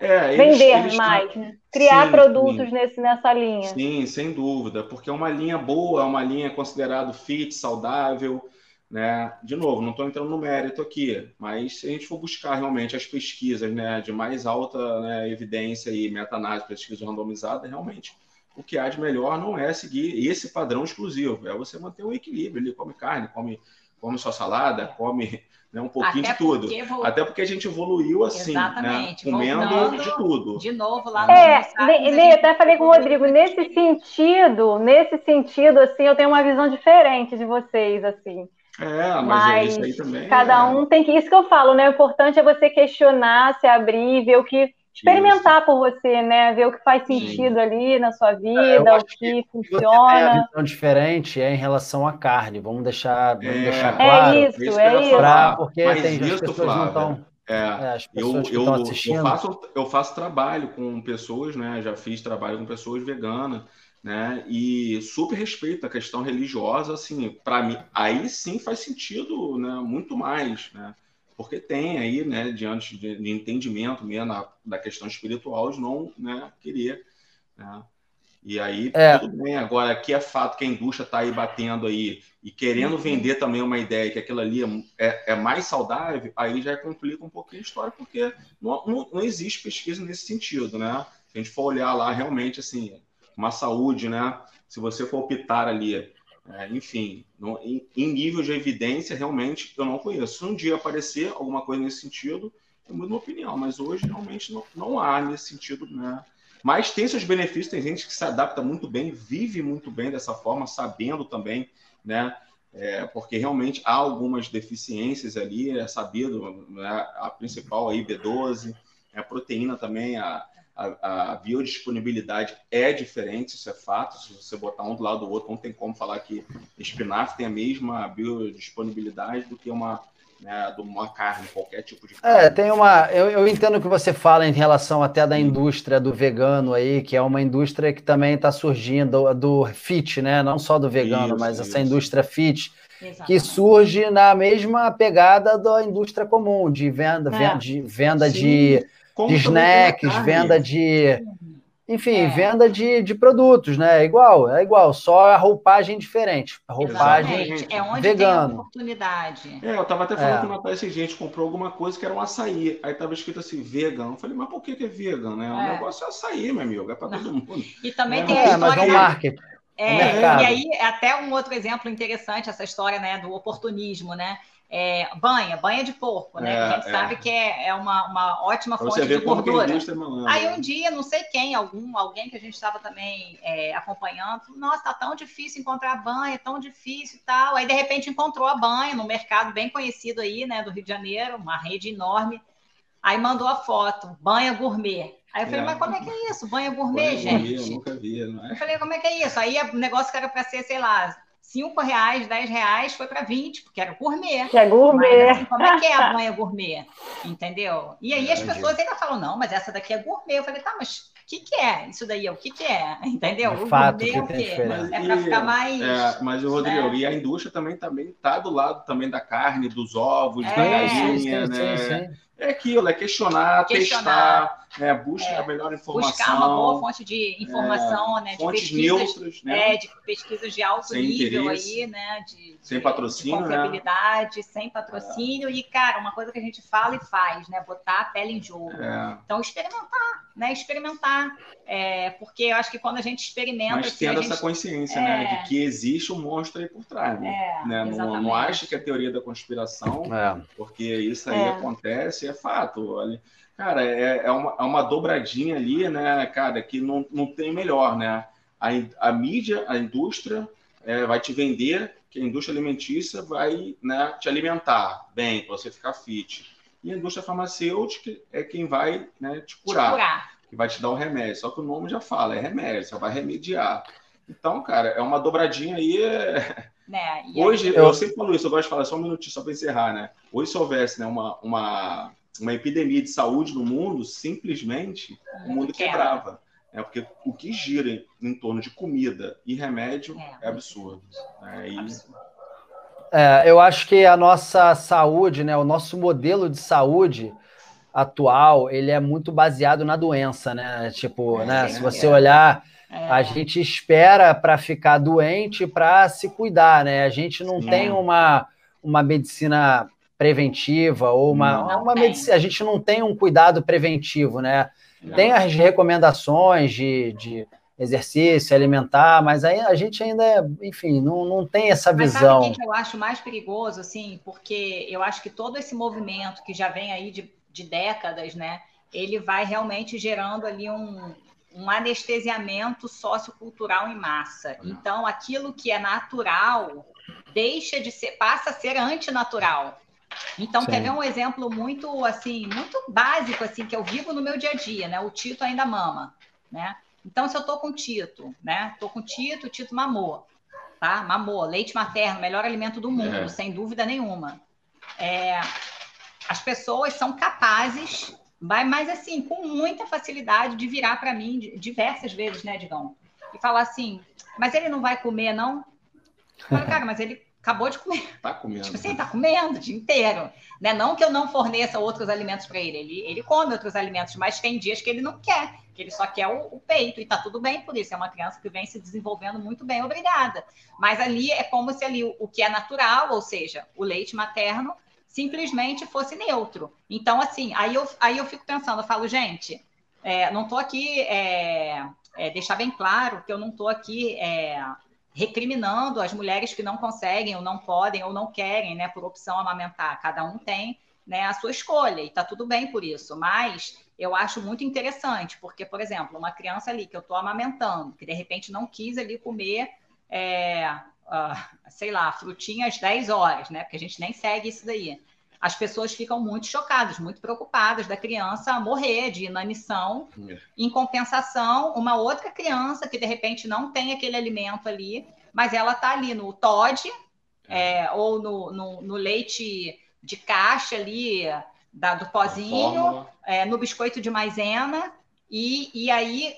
é, Vender eles mais, né? Criar sim, produtos sim. Nesse, nessa linha. Sim, sem dúvida, porque é uma linha boa, é uma linha considerada fit, saudável, né? De novo, não estou entrando no mérito aqui, mas se a gente for buscar realmente as pesquisas, né, de mais alta né, evidência e meta-análise, pesquisa randomizada, realmente o que há de melhor não é seguir esse padrão exclusivo, é você manter o equilíbrio, ele come carne, come come só salada, come né, um pouquinho Até de tudo. Vou... Até porque a gente evoluiu assim, né, comendo Voltando, de tudo. De novo lá no É, Lê, até falei com o Rodrigo, nesse sentido, nesse sentido, assim, eu tenho uma visão diferente de vocês, assim. É, mas, mas é isso aí também. Cada é... um tem que. Isso que eu falo, né? O importante é você questionar, se abrir, ver o que experimentar Isso. por você, né? Ver o que faz sentido Sim. ali na sua vida, é, o que, que funciona. Visão diferente é em relação à carne. Vamos deixar, vamos é, deixar claro. É isso, é isso. Pra, porque Mas tem isso, as pessoas Flávia, não estão. É, é eu, eu, eu, faço, eu faço trabalho com pessoas, né? Já fiz trabalho com pessoas veganas, né? E super respeito a questão religiosa, assim, para mim, aí sim faz sentido, né? Muito mais, né? Porque tem aí, né, diante de, de entendimento mesmo na, da questão espiritual, de não né, querer. Né? E aí, é. tudo bem. Agora, aqui é fato que a indústria está aí batendo aí e querendo uhum. vender também uma ideia que aquilo ali é, é, mais saudável, aí já complica um pouquinho a história, porque não, não, não, existe pesquisa nesse sentido, né? Se a gente for olhar lá, realmente, assim, uma saúde, né? Se você for optar ali é, enfim, no, em, em, nível de evidência, realmente eu não conheço. Se um dia aparecer alguma coisa nesse sentido, eu mudo minha opinião, mas hoje realmente não, não há nesse sentido, né? Mas tem seus benefícios, tem gente que se adapta muito bem, vive muito bem dessa forma, sabendo também, né? É, porque realmente há algumas deficiências ali, é sabido, né? a principal aí, B12, a proteína também, a, a, a, biodisponibilidade é diferente, isso é fato. Se você botar um do lado do outro, não tem como falar que espinafre tem a mesma biodisponibilidade do que uma, né, de uma carne, qualquer tipo de carne. É, tem uma. Eu, eu entendo o que você fala em relação até da indústria do vegano aí, que é uma indústria que também está surgindo, do fit, né? Não só do vegano, isso, mas isso. essa indústria fit. Exatamente. que surge na mesma pegada da indústria comum, de venda, é. de, venda de de snacks, venda de. Enfim, é. venda de, de produtos, né? É igual, é igual, só a roupagem diferente. A roupagem Exatamente. é onde vegano. tem oportunidade. É, eu tava até falando é. com o Natal esse gente comprou alguma coisa que era um açaí. Aí tava escrito assim, vegan. Eu falei, mas por que, que é vegan, né? O é. negócio é açaí, meu amigo, é para todo mundo. <laughs> E também é, tem a história... mas é um marketing. É, e aí, até um outro exemplo interessante, essa história né, do oportunismo, né? É, banha, banha de porco, né? É, a gente é. sabe que é, é uma, uma ótima pra fonte de gordura. Aí um dia, não sei quem, algum, alguém que a gente estava também é, acompanhando, nossa, tá tão difícil encontrar banha, tão difícil e tal. Aí de repente encontrou a banha no mercado bem conhecido aí, né, do Rio de Janeiro, uma rede enorme. Aí mandou a foto, banha gourmet. Aí eu falei, é. mas como é que é isso? Banha gourmet, banha gente? Gourmet, eu nunca vi, não é? Eu falei, como é que é isso? Aí o negócio que era para ser, sei lá, 5 reais, 10 reais, foi para 20, porque era gourmet. Que é gourmet. Mas, assim, como é que é a banha gourmet? Entendeu? E aí as pessoas ainda falam, não, mas essa daqui é gourmet. Eu falei, tá, mas o que, que é? Isso daí é o que, que é? Entendeu? o fato gourmet é o quê? Mas, é para ficar mais. É, mas, Rodrigo, né? e a indústria também também tá do lado também da carne, dos ovos, é, da galinha, né? Sim, sim. É aquilo, é questionar, questionar testar, né? busca é, a melhor informação. Buscar uma boa fonte de informação, é, né? De fontes neutras, né? É, de pesquisas de alto sem nível interesse, aí, né? De, sem de, patrocínio, de né? confiabilidade, né? sem patrocínio. É. E, cara, uma coisa que a gente fala e faz, né? Botar a pele em jogo. É. Então, experimentar, né? Experimentar. É, porque eu acho que quando a gente experimenta. Mas assim, tendo gente... essa consciência, né? De que existe um monstro aí por trás, né? né? Não, não acha que é teoria da conspiração, porque isso aí acontece é fato. Olha, cara, é, é, uma, é uma dobradinha ali, né, cara, que não, não tem melhor, né? A, a mídia, a indústria é, vai te vender, que a indústria alimentícia vai né, te alimentar bem, para você ficar fit. E a indústria farmacêutica é quem vai né, te, curar, te curar, que vai te dar o remédio. Só que o nome já fala, é remédio, só vai remediar. Então, cara, é uma dobradinha aí. É... Né? Hoje, aí... eu sempre falo isso, eu gosto de falar só um minutinho, só para encerrar, né? Hoje, se houvesse né, uma, uma uma epidemia de saúde no mundo, simplesmente o mundo quebrava. É porque o que gira em torno de comida e remédio é, é absurdo. É, e... é, eu acho que a nossa saúde, né, o nosso modelo de saúde atual, ele é muito baseado na doença, né? Tipo, é, né, se você olhar, a gente espera para ficar doente para se cuidar, né? A gente não Sim. tem uma, uma medicina preventiva ou uma, não, uma medicina. A gente não tem um cuidado preventivo, né? Não. Tem as recomendações de, de exercício, alimentar, mas aí a gente ainda, enfim, não, não tem essa visão. Mas sabe o que eu acho mais perigoso, assim, porque eu acho que todo esse movimento que já vem aí de, de décadas, né, ele vai realmente gerando ali um, um anestesiamento sociocultural em massa. Então, aquilo que é natural deixa de ser, passa a ser antinatural. Então, Sim. quer ver um exemplo muito, assim, muito básico, assim, que eu vivo no meu dia a dia, né? O Tito ainda mama, né? Então, se eu tô com Tito, né? Tô com Tito, o Tito mamou, tá? Mamou, leite materno, melhor alimento do mundo, é. sem dúvida nenhuma. É, as pessoas são capazes, vai mais assim, com muita facilidade de virar para mim diversas vezes, né, Digão? E falar assim, mas ele não vai comer, não? falo, cara, mas ele acabou de comer. <laughs> Tá comendo. Tipo assim, tá comendo o dia inteiro. Né? Não que eu não forneça outros alimentos para ele. ele. Ele come outros alimentos, mas tem dias que ele não quer, que ele só quer o, o, peito, e tá tudo bem por isso. É uma criança que vem se desenvolvendo muito bem, obrigada. Mas ali é como se ali o, o que é natural, ou seja, o leite materno, simplesmente fosse neutro. Então, assim, aí eu, aí eu fico pensando, eu falo, gente, é, não tô aqui. É, é, deixar bem claro que eu não estou aqui é, recriminando as mulheres que não conseguem ou não podem ou não querem, né, por opção amamentar. Cada um tem, né, a sua escolha e está tudo bem por isso. Mas eu acho muito interessante, porque, por exemplo, uma criança ali que eu estou amamentando, que de repente não quis ali comer, é, uh, sei lá, frutinha às 10 horas, né? Porque a gente nem segue isso daí as pessoas ficam muito chocadas, muito preocupadas da criança morrer de inanição. É. Em compensação, uma outra criança que de repente não tem aquele alimento ali, mas ela está ali no Todd é. é, ou no, no, no, leite de caixa ali, da, do pozinho, é, no biscoito de maisena, e, e aí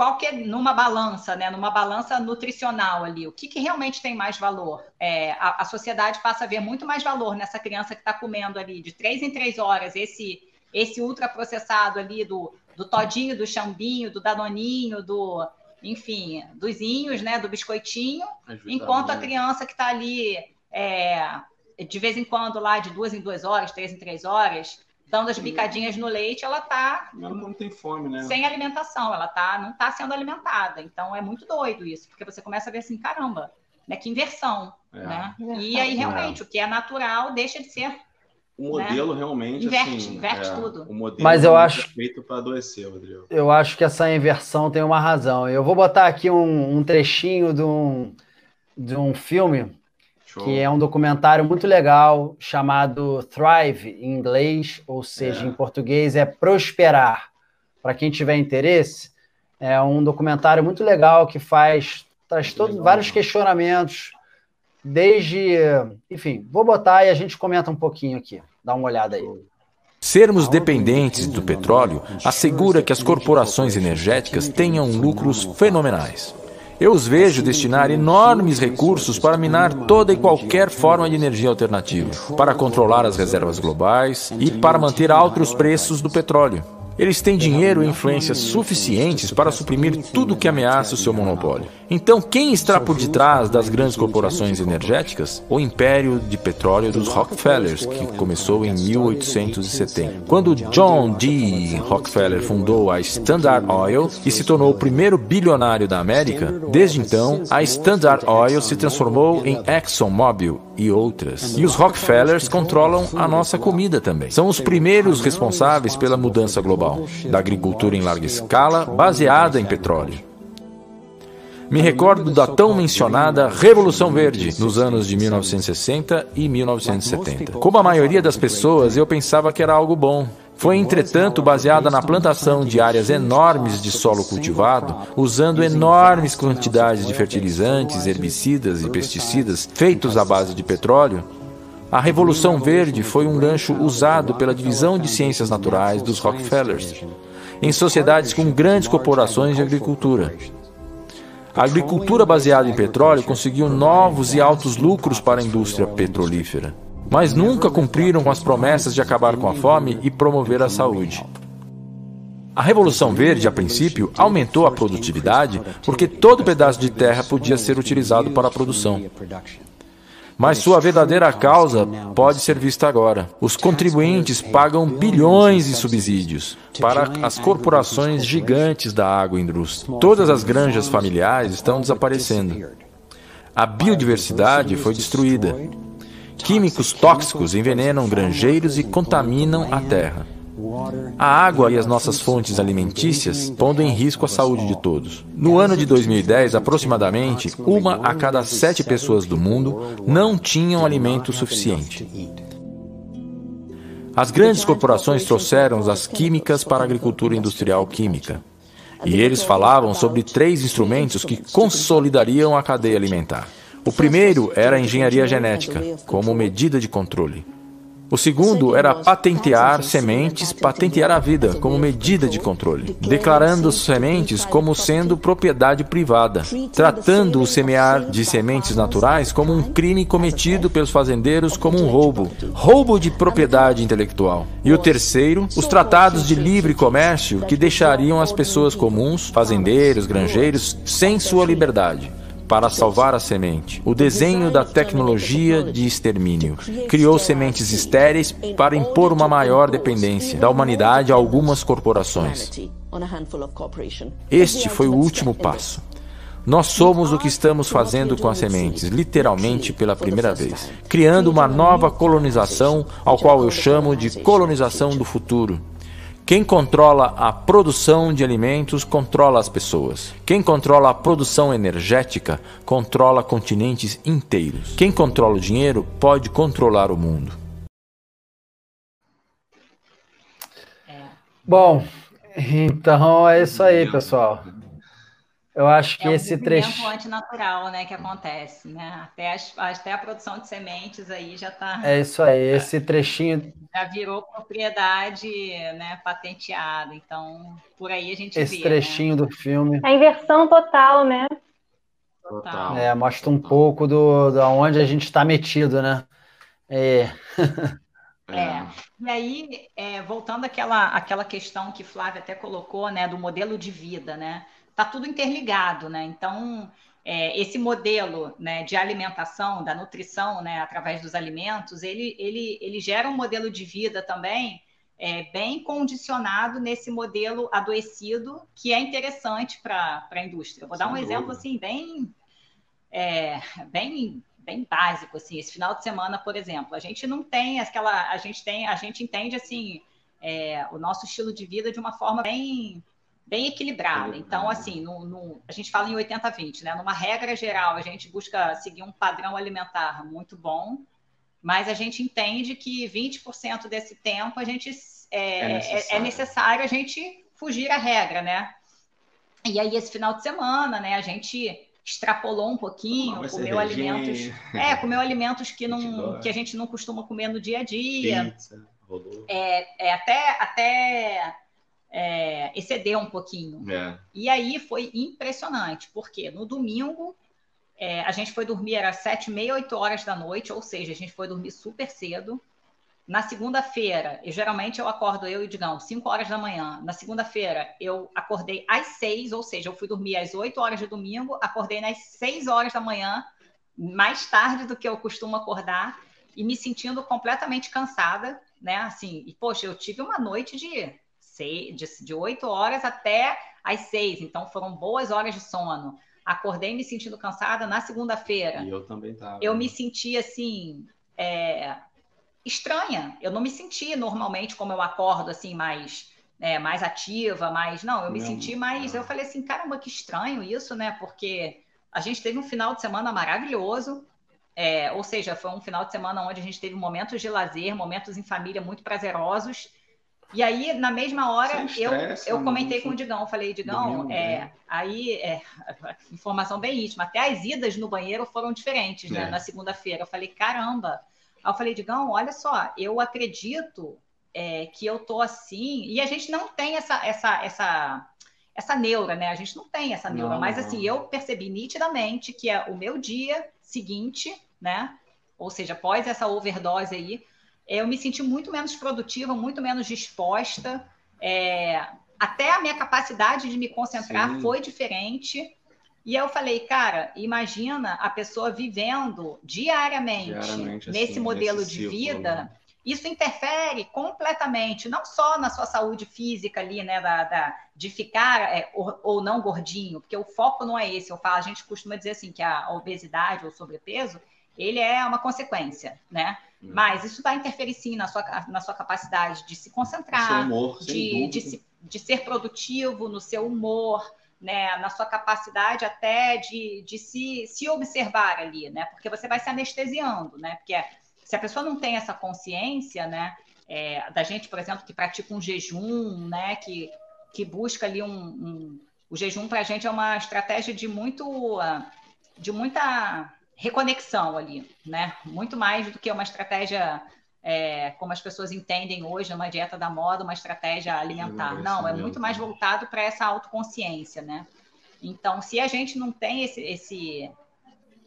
qual que é numa balança, né? Numa balança nutricional ali, o que, que realmente tem mais valor? É, a, a, sociedade passa a ver muito mais valor nessa criança que está comendo ali de três em três horas esse esse ultraprocessado ali do, do todinho, do chambinho, do danoninho, do enfim, dos inhos, né? Do biscoitinho, enquanto a criança que está ali é, de vez em quando lá de duas em duas horas, três em três horas, dando as picadinhas no leite, ela está não tem fome, né? Sem alimentação, ela tá, não está sendo alimentada. Então é muito doido isso, porque você começa a ver assim, caramba, né? Que inversão, é. né? E aí realmente é. o que é natural deixa de ser o né? modelo né? realmente inverte, assim, inverte é, tudo. O modelo Mas eu acho feito para adoecer, Rodrigo. Eu acho que essa inversão tem uma razão. Eu vou botar aqui um, um trechinho de um, de um filme Show. que é um documentário muito legal chamado Thrive em inglês, ou seja, é. em português é Prosperar. Para quem tiver interesse, é um documentário muito legal que faz traz todos vários questionamentos, desde, enfim, vou botar e a gente comenta um pouquinho aqui. Dá uma olhada aí. Sermos dependentes do petróleo assegura que as corporações energéticas tenham lucros fenomenais. Eu os vejo destinar enormes recursos para minar toda e qualquer forma de energia alternativa, para controlar as reservas globais e para manter altos preços do petróleo. Eles têm dinheiro e influências suficientes para suprimir tudo que ameaça o seu monopólio. Então, quem está por detrás das grandes corporações energéticas? O império de petróleo dos Rockefellers, que começou em 1870. Quando John D. Rockefeller fundou a Standard Oil e se tornou o primeiro bilionário da América, desde então, a Standard Oil se transformou em ExxonMobil e outras. E os Rockefellers controlam a nossa comida também. São os primeiros responsáveis pela mudança global, da agricultura em larga escala, baseada em petróleo. Me recordo da tão mencionada Revolução Verde nos anos de 1960 e 1970. Como a maioria das pessoas, eu pensava que era algo bom. Foi, entretanto, baseada na plantação de áreas enormes de solo cultivado, usando enormes quantidades de fertilizantes, herbicidas e pesticidas feitos à base de petróleo. A Revolução Verde foi um gancho usado pela Divisão de Ciências Naturais dos Rockefellers, em sociedades com grandes corporações de agricultura. A agricultura baseada em petróleo conseguiu novos e altos lucros para a indústria petrolífera mas nunca cumpriram com as promessas de acabar com a fome e promover a saúde. A Revolução Verde, a princípio, aumentou a produtividade porque todo pedaço de terra podia ser utilizado para a produção. Mas sua verdadeira causa pode ser vista agora. Os contribuintes pagam bilhões em subsídios para as corporações gigantes da agroindústria. Todas as granjas familiares estão desaparecendo. A biodiversidade foi destruída. Químicos tóxicos envenenam granjeiros e contaminam a terra. A água e as nossas fontes alimentícias pondo em risco a saúde de todos. No ano de 2010, aproximadamente uma a cada sete pessoas do mundo não tinham alimento suficiente. As grandes corporações trouxeram as químicas para a agricultura industrial química. E eles falavam sobre três instrumentos que consolidariam a cadeia alimentar. O primeiro era a engenharia genética, como medida de controle. O segundo era patentear sementes, patentear a vida como medida de controle, declarando sementes como sendo propriedade privada, tratando o semear de sementes naturais como um crime cometido pelos fazendeiros como um roubo, roubo de propriedade intelectual. E o terceiro, os tratados de livre comércio que deixariam as pessoas comuns, fazendeiros, granjeiros, sem sua liberdade para salvar a semente. O desenho da tecnologia de extermínio criou sementes estéreis para impor uma maior dependência da humanidade a algumas corporações. Este foi o último passo. Nós somos o que estamos fazendo com as sementes, literalmente pela primeira vez, criando uma nova colonização, ao qual eu chamo de colonização do futuro. Quem controla a produção de alimentos controla as pessoas. Quem controla a produção energética controla continentes inteiros. Quem controla o dinheiro pode controlar o mundo. Bom, então é isso aí, pessoal. Eu acho que é um esse trecho. antinatural, né, que acontece, né? Até, as, até a produção de sementes aí já está. É isso aí, esse trechinho. Já virou propriedade, né, patenteada. Então, por aí a gente esse vê. Esse trechinho né? do filme. A inversão total, né? Total. É, mostra um pouco do, do onde a gente está metido, né? <laughs> É. É. E aí, é, voltando àquela, àquela questão que Flávia até colocou, né, do modelo de vida, né? Tá tudo interligado, né? Então, é, esse modelo né, de alimentação, da nutrição, né, através dos alimentos, ele, ele, ele gera um modelo de vida também é, bem condicionado nesse modelo adoecido, que é interessante para a indústria. Vou dar um exemplo assim bem, é, bem bem básico assim esse final de semana por exemplo a gente não tem aquela a gente tem a gente entende assim é, o nosso estilo de vida de uma forma bem bem equilibrada. Então assim no, no, a gente fala em 80-20 né? Numa regra geral a gente busca seguir um padrão alimentar muito bom mas a gente entende que 20% desse tempo a gente é, é, necessário. é necessário. a gente fugir à regra né? E aí esse final de semana né a gente extrapolou um pouquinho, comeu alimentos, é, comeu alimentos que não que a gente não costuma comer no dia a dia, Pizza, é, é, até até é, exceder um pouquinho. É. E aí foi impressionante, porque no domingo é, a gente foi dormir era sete, meia, oito horas da noite, ou seja, a gente foi dormir super cedo. Na segunda-feira, e geralmente eu acordo eu e Digão, 5 horas da manhã. Na segunda-feira, eu acordei às 6, ou seja, eu fui dormir às 8 horas de domingo, acordei nas 6 horas da manhã, mais tarde do que eu costumo acordar, e me sentindo completamente cansada, né? Assim, e poxa, eu tive uma noite de, seis, de, de 8 horas até às 6, então foram boas horas de sono. Acordei me sentindo cansada na segunda-feira. E eu também estava. Eu me senti assim. É, estranha. Eu não me senti normalmente como eu acordo, assim, mais, é, mais ativa, mais. Não, eu me senti mais. Eu falei assim, caramba, que estranho isso, né? Porque a gente teve um final de semana maravilhoso. É, ou seja, foi um final de semana onde a gente teve momentos de lazer, momentos em família muito prazerosos. E aí, na mesma hora, estresse, eu, eu comentei com o Digão, falei, Digão, é, aí, é, <laughs> informação bem íntima, até as idas no banheiro foram diferentes, né, é. na segunda-feira. Eu falei, caramba, Aí eu falei, Digão, olha só, eu acredito é, que eu tô assim, e a gente não tem essa, essa, essa, essa neura, né? A gente não tem essa neura, não, mas não. assim, eu percebi nitidamente que é o meu dia seguinte, né? Ou seja, após essa overdose aí, eu me senti muito menos produtiva, muito menos disposta. É, até a minha capacidade de me concentrar Sim. foi diferente. E eu falei, cara, imagina a pessoa vivendo diariamente, diariamente nesse assim, modelo nesse de ciclo, vida. Né? Isso interfere completamente, não só na sua saúde física ali, né, da, da de ficar é, ou, ou, não gordinho, porque o foco não é esse. Eu falo, a gente costuma dizer assim que a obesidade ou sobrepeso ele é uma consequência, né? Hum. Mas isso vai interferir sim na sua, na sua capacidade de se concentrar, humor, de, de, se, de ser produtivo no seu humor, né, na sua capacidade até de, de se, se observar ali, né? Porque você vai se anestesiando, né? Porque se a pessoa não tem essa consciência, né? É, da gente, por exemplo, que pratica um jejum, né? Que, que busca ali um, um o jejum para a gente é uma estratégia de muito de muita reconexão ali, né? Muito mais do que uma estratégia é, como as pessoas entendem hoje, uma dieta da moda, uma estratégia alimentar. Não, é muito mais voltado para essa autoconsciência, né? Então, se a gente não tem esse, esse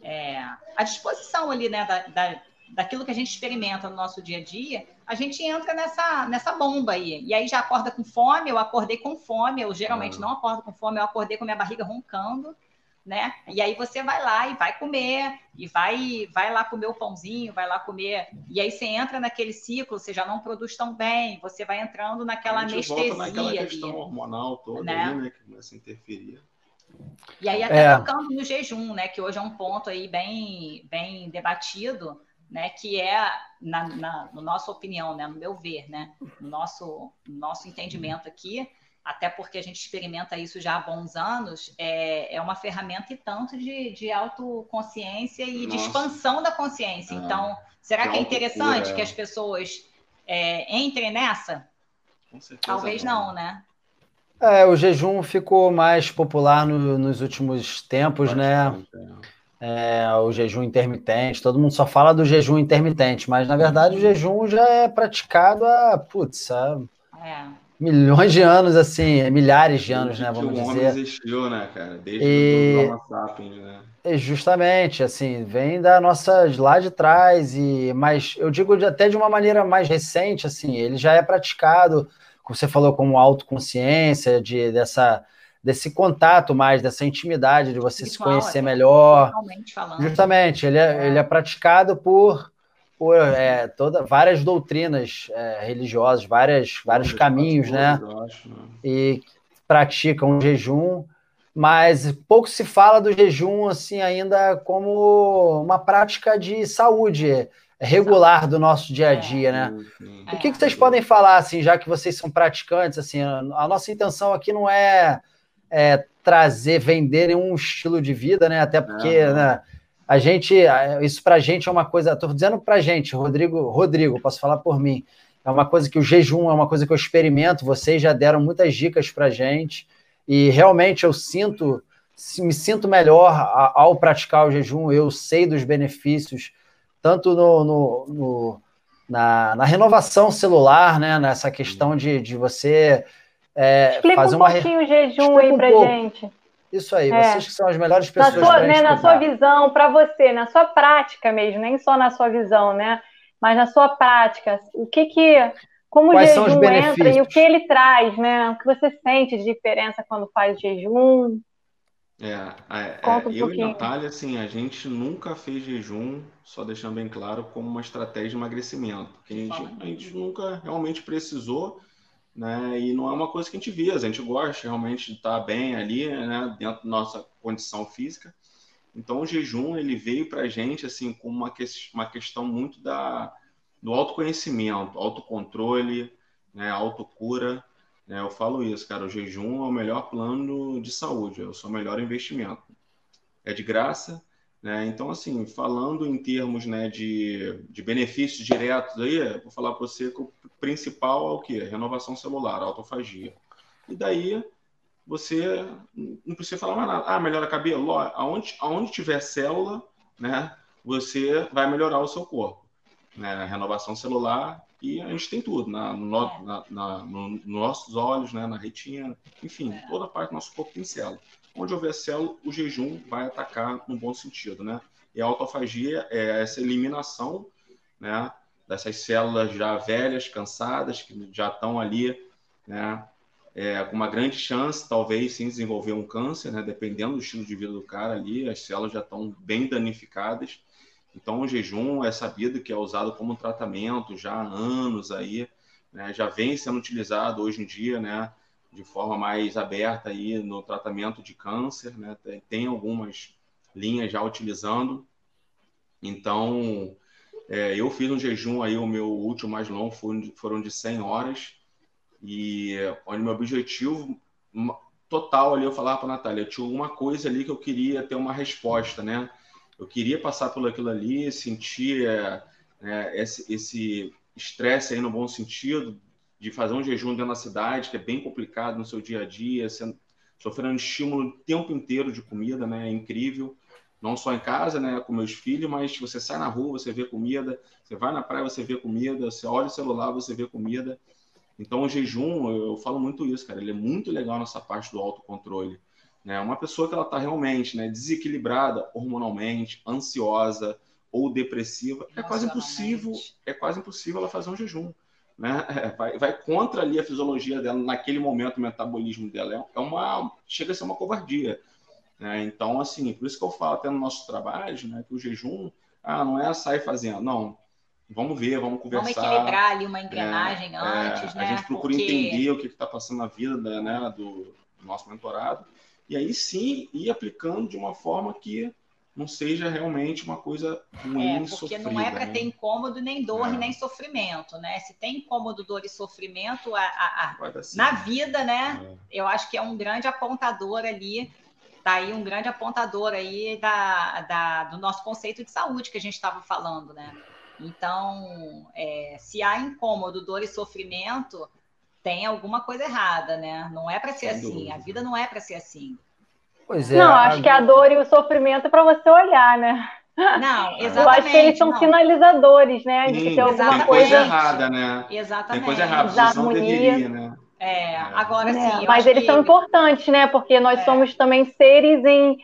é, a disposição ali, né, da, da, daquilo que a gente experimenta no nosso dia a dia, a gente entra nessa, nessa bomba aí. E aí já acorda com fome, eu acordei com fome, eu geralmente ah. não acordo com fome, eu acordei com minha barriga roncando né? E aí você vai lá e vai comer, e vai, vai lá comer o pãozinho, vai lá comer. E aí você entra naquele ciclo, você já não produz tão bem, você vai entrando naquela a gente anestesia. Volta naquela questão ali, hormonal toda né? Ali, né? Que começa a interferir. E aí, até é. tocando no jejum, né? Que hoje é um ponto aí bem, bem debatido, né? Que é, na, na, na nossa opinião, né? No meu ver, né? No nosso, no nosso entendimento aqui, até porque a gente experimenta isso já há bons anos, é, é uma ferramenta e tanto de, de autoconsciência e Nossa. de expansão da consciência. Ah, então, será que é interessante que as pessoas é, entrem nessa? Talvez não, né? É, o jejum ficou mais popular no, nos últimos tempos, né? É, o jejum intermitente, todo mundo só fala do jejum intermitente, mas na verdade o jejum já é praticado há, putz, há é milhões de anos, assim, milhares de anos, né? Vamos dizer. O homem existiu, né, cara? Desde e... o Homo sapiens, né? Justamente, assim, vem da nossa lá de trás e, mas eu digo até de uma maneira mais recente, assim, ele já é praticado, como você falou, como autoconsciência, de dessa desse contato mais, dessa intimidade de você se conhecer é, melhor. Justamente, ele é, é. ele é praticado por por é, toda, várias doutrinas é, religiosas, várias, vários caminhos, né? né? E praticam o jejum, mas pouco se fala do jejum assim ainda como uma prática de saúde regular do nosso dia a dia, né? O que, que vocês podem falar assim, já que vocês são praticantes? Assim, a nossa intenção aqui não é, é trazer, vender um estilo de vida, né? Até porque, né? A gente, isso para a gente é uma coisa, estou dizendo para a gente, Rodrigo, Rodrigo, posso falar por mim, é uma coisa que o jejum é uma coisa que eu experimento, vocês já deram muitas dicas para a gente, e realmente eu sinto, me sinto melhor ao praticar o jejum, eu sei dos benefícios, tanto no, no, no na, na, renovação celular, né, nessa questão de, de você é, Explica fazer um uma... pouquinho o jejum Explica aí para um gente. Isso aí, é. vocês que são as melhores pessoas. Na sua, né, na sua visão, para você, na sua prática mesmo, nem só na sua visão, né? Mas na sua prática, o que que. Como Quais o jejum entra e o que ele traz, né? O que você sente de diferença quando faz jejum? É, é, é um eu e Natália, assim, a gente nunca fez jejum, só deixando bem claro, como uma estratégia de emagrecimento. Porque a gente, a gente nunca realmente precisou né? E não é uma coisa que a gente vê, a gente gosta realmente de estar bem ali, né? Dentro da nossa condição física. Então o jejum ele veio para a gente assim com uma, que, uma questão muito da do autoconhecimento, autocontrole, né? Autocura. Né? Eu falo isso, cara. O jejum é o melhor plano de saúde, é o seu melhor investimento. É de graça, né? Então, assim, falando em termos né, de, de benefícios diretos, aí, vou falar para você que o principal é o quê? Renovação celular, autofagia. E daí você não precisa falar mais nada. Ah, melhora cabelo? Aonde, aonde tiver célula, né, você vai melhorar o seu corpo. Né? Renovação celular e a gente tem tudo na, no, na, na, no, nos nossos olhos, né, na retina, enfim, toda parte do nosso corpo tem célula. Onde houver célula, o jejum vai atacar no bom sentido, né? E a autofagia é essa eliminação, né, dessas células já velhas, cansadas, que já estão ali, né, é, com uma grande chance, talvez, sim, desenvolver um câncer, né? Dependendo do estilo de vida do cara ali, as células já estão bem danificadas. Então, o jejum é sabido que é usado como tratamento já há anos aí, né? já vem sendo utilizado hoje em dia, né? De forma mais aberta aí no tratamento de câncer, né? Tem algumas linhas já utilizando. Então, é, eu fiz um jejum aí, o meu último mais longo foi, foram de 100 horas, e onde meu objetivo total ali, eu falava para a Natália, eu tinha alguma coisa ali que eu queria ter uma resposta, né? Eu queria passar por aquilo ali, sentir é, é, esse estresse aí no bom sentido, de fazer um jejum dentro da cidade, que é bem complicado no seu dia a dia, sendo, sofrendo estímulo o tempo inteiro de comida, né? É incrível. Não só em casa, né, com meus filhos, mas você sai na rua, você vê comida, você vai na praia, você vê comida, você olha o celular, você vê comida. Então, o jejum, eu falo muito isso, cara, ele é muito legal nessa parte do autocontrole. Né? Uma pessoa que ela está realmente né, desequilibrada hormonalmente, ansiosa ou depressiva, é quase impossível, é quase impossível ela fazer um jejum. Né? É, vai, vai contra ali a fisiologia dela naquele momento, o metabolismo dela. É, é uma, chega a ser uma covardia. Né? Então, assim, por isso que eu falo até no nosso trabalho, né, que o jejum ah, não é sair fazendo, não. Vamos ver, vamos conversar. Vamos equilibrar ali uma engrenagem é, antes, é, né? A gente procura Porque... entender o que está passando na vida né, do, do nosso mentorado e aí sim ir aplicando de uma forma que não seja realmente uma coisa ruim, é, porque sofrida, não é para né? ter incômodo nem dor é. nem sofrimento, né? Se tem incômodo, dor e sofrimento a, a, a na vida, né? É. Eu acho que é um grande apontador ali, tá aí um grande apontador aí da, da do nosso conceito de saúde que a gente estava falando, né? Então, é, se há incômodo, dor e sofrimento, tem alguma coisa errada, né? Não é para ser Sem assim. Dúvida. A vida não é para ser assim. Pois é. Não, acho a... que a dor e o sofrimento é para você olhar, né? Não, exatamente. <laughs> Eu acho que eles são não. sinalizadores, né? De que tem alguma coisa... errada, né? Exatamente. Tem coisa errada, não deveria, né? É, agora é, sim. Mas eles que... são importantes, né? Porque nós é. somos também seres em,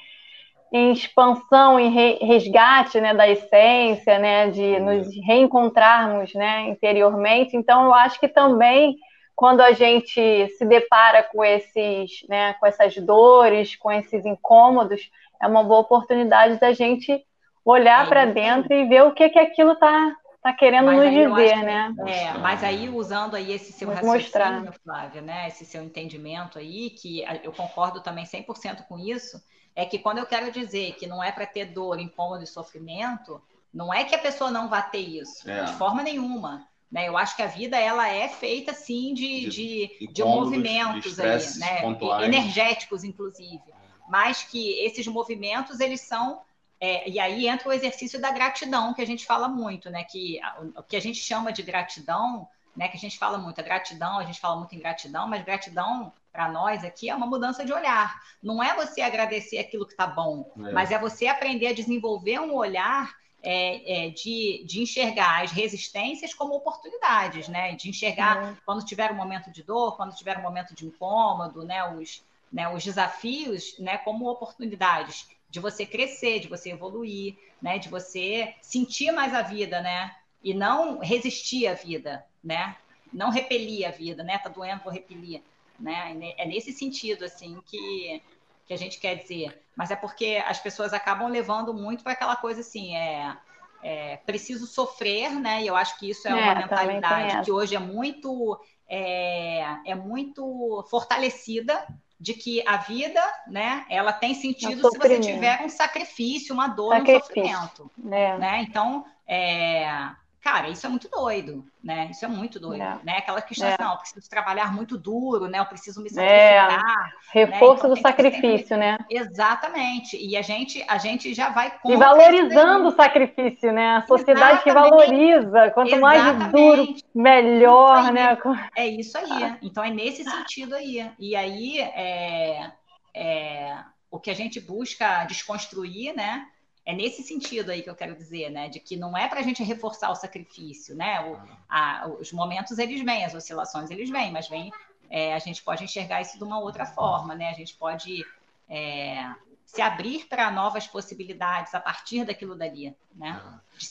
em expansão, em re, resgate né, da essência, né? De nos reencontrarmos né, interiormente. Então, eu acho que também quando a gente se depara com esses, né, com essas dores, com esses incômodos, é uma boa oportunidade da gente olhar é, para dentro e ver o que que aquilo está tá querendo nos dizer, né? É, mas aí usando aí esse seu raciocínio, mostrar. Flávia, né, esse seu entendimento aí, que eu concordo também 100% com isso, é que quando eu quero dizer que não é para ter dor, incômodo e sofrimento, não é que a pessoa não vá ter isso, é. de forma nenhuma. Né? Eu acho que a vida ela é feita sim de, de, de, de movimentos de aí, né? energéticos, inclusive. Mas que esses movimentos eles são é, e aí entra o exercício da gratidão que a gente fala muito, né? Que o que a gente chama de gratidão, né? Que a gente fala muito, a gratidão, a gente fala muito em gratidão, mas gratidão para nós aqui é uma mudança de olhar. Não é você agradecer aquilo que está bom, é. mas é você aprender a desenvolver um olhar é, é, de, de, enxergar as resistências como oportunidades, né? De enxergar uhum. quando tiver um momento de dor, quando tiver um momento de incômodo, né? Os, né, os desafios né, como oportunidades de você crescer, de você evoluir, né? De você sentir mais a vida, né? E não resistir à vida, né? Não repelir a vida, né? Tá doendo, vou repelir, né? É nesse sentido, assim, que que a gente quer dizer, mas é porque as pessoas acabam levando muito para aquela coisa assim, é, é, preciso sofrer, né? E eu acho que isso é, é uma mentalidade que hoje é muito é, é muito fortalecida de que a vida, né, ela tem sentido se você tiver um sacrifício, uma dor, sacrifício. um sofrimento, é. né? Então, é, Cara, isso é muito doido, né? Isso é muito doido, é. né? Aquela questão é. assim, não, eu preciso trabalhar muito duro, né? Eu preciso me é. sacrificar. É. Reforço né? então, do sacrifício, sempre... né? Exatamente. E a gente, a gente já vai E valorizando o sacrifício, né? A sociedade Exatamente. que valoriza. Quanto Exatamente. mais duro, melhor, né? É isso aí. Então é nesse sentido aí. E aí é, é o que a gente busca desconstruir, né? É nesse sentido aí que eu quero dizer, né? De que não é para a gente reforçar o sacrifício, né? O, a, os momentos eles vêm, as oscilações eles vêm, mas vem, é, a gente pode enxergar isso de uma outra forma, né? A gente pode é, se abrir para novas possibilidades a partir daquilo dali, né?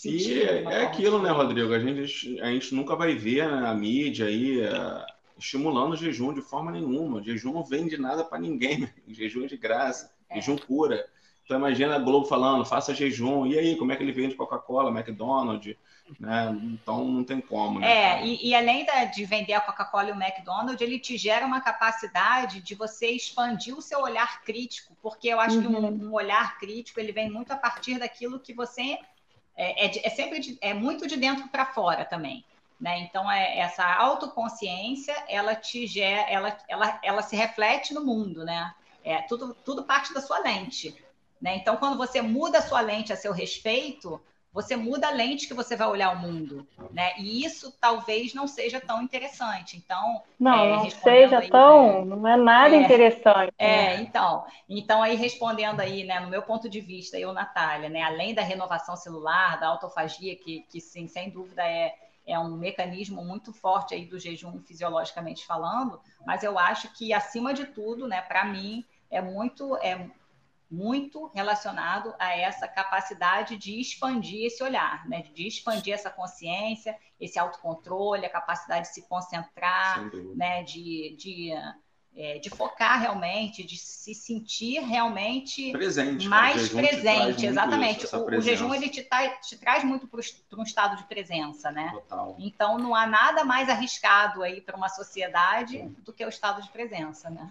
e é, é aquilo, né, Rodrigo? A gente, a gente nunca vai ver na mídia aí estimulando o jejum de forma nenhuma. O jejum não vende nada para ninguém, o <laughs> jejum é de graça, é. jejum cura. Então imagina a Globo falando, faça jejum, e aí, como é que ele vende Coca-Cola, McDonald's, né? Então não tem como. Né, é, e, e, além da, de vender a Coca-Cola e o McDonald's, ele te gera uma capacidade de você expandir o seu olhar crítico, porque eu acho uhum. que um, uhum. um, olhar crítico ele vem muito a partir daquilo que você é, é, é sempre de, é muito de dentro para fora também. Né? Então, é, essa autoconsciência, ela te gera, ela, ela, ela se reflete no mundo, né? É, tudo, tudo parte da sua lente. Né? Então, quando você muda a sua lente a seu respeito, você muda a lente que você vai olhar o mundo, né? E isso talvez não seja tão interessante. Então, não, é, não seja aí, tão, né? não é nada é, interessante. É, né? então, então aí respondendo aí, né, no meu ponto de vista, eu, Natália, né, além da renovação celular, da autofagia, que, que sim, sem dúvida é é um mecanismo muito forte aí do jejum fisiologicamente falando, mas eu acho que acima de tudo, né, para mim é muito é muito relacionado a essa capacidade de expandir esse olhar, né? de expandir essa consciência, esse autocontrole, a capacidade de se concentrar, né? de, de, é, de focar realmente, de se sentir realmente presente, mais presente, exatamente. Isso, o, o, jejum ele te, tá, te traz muito para um estado de presença, né? Total. Então não há nada mais arriscado aí para uma sociedade do que o estado de presença, né?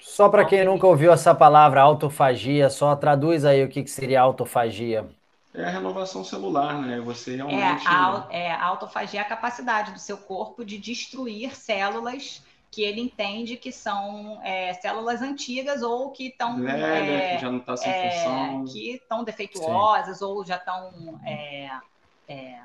Só para quem nunca ouviu essa palavra autofagia, só traduz aí o que, que seria autofagia. É a renovação celular, né? Você realmente. É, a, é, a autofagia é a capacidade do seu corpo de destruir células que ele entende que são é, células antigas ou que estão. É, que já não está sem é, função. Que estão defeituosas Sim. ou já estão é, é,